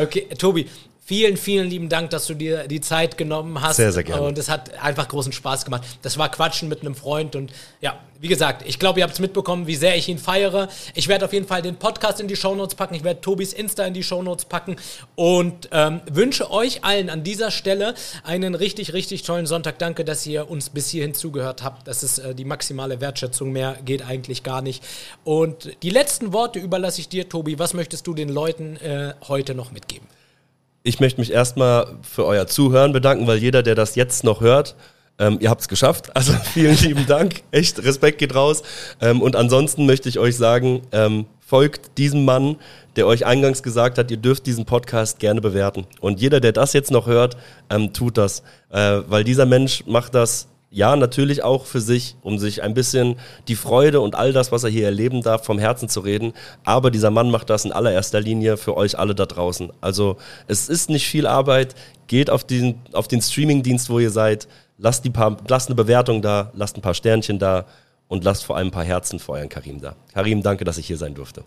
Okay, Tobi, vielen, vielen lieben Dank, dass du dir die Zeit genommen hast. Sehr, sehr gerne. Und es hat einfach großen Spaß gemacht. Das war Quatschen mit einem Freund und ja, wie gesagt, ich glaube, ihr habt es mitbekommen, wie sehr ich ihn feiere. Ich werde auf jeden Fall den Podcast in die Shownotes packen. Ich werde Tobis Insta in die Shownotes packen und ähm, wünsche euch allen an dieser Stelle einen richtig, richtig tollen Sonntag. Danke, dass ihr uns bis hierhin zugehört habt. Das ist äh, die maximale Wertschätzung. Mehr geht eigentlich gar nicht. Und die letzten Worte überlasse ich dir, Tobi. Was möchtest du den Leuten äh, heute noch mitgeben? Ich möchte mich erstmal für euer Zuhören bedanken, weil jeder, der das jetzt noch hört, ähm, ihr habt es geschafft. Also vielen lieben Dank. Echt, Respekt geht raus. Ähm, und ansonsten möchte ich euch sagen, ähm, folgt diesem Mann, der euch eingangs gesagt hat, ihr dürft diesen Podcast gerne bewerten. Und jeder, der das jetzt noch hört, ähm, tut das. Äh, weil dieser Mensch macht das ja, natürlich auch für sich, um sich ein bisschen die Freude und all das, was er hier erleben darf, vom Herzen zu reden. Aber dieser Mann macht das in allererster Linie für euch alle da draußen. Also es ist nicht viel Arbeit. Geht auf den, auf den Streamingdienst, wo ihr seid. Lasst, die paar, lasst eine Bewertung da, lasst ein paar Sternchen da und lasst vor allem ein paar Herzen für euren Karim da. Karim, danke, dass ich hier sein durfte.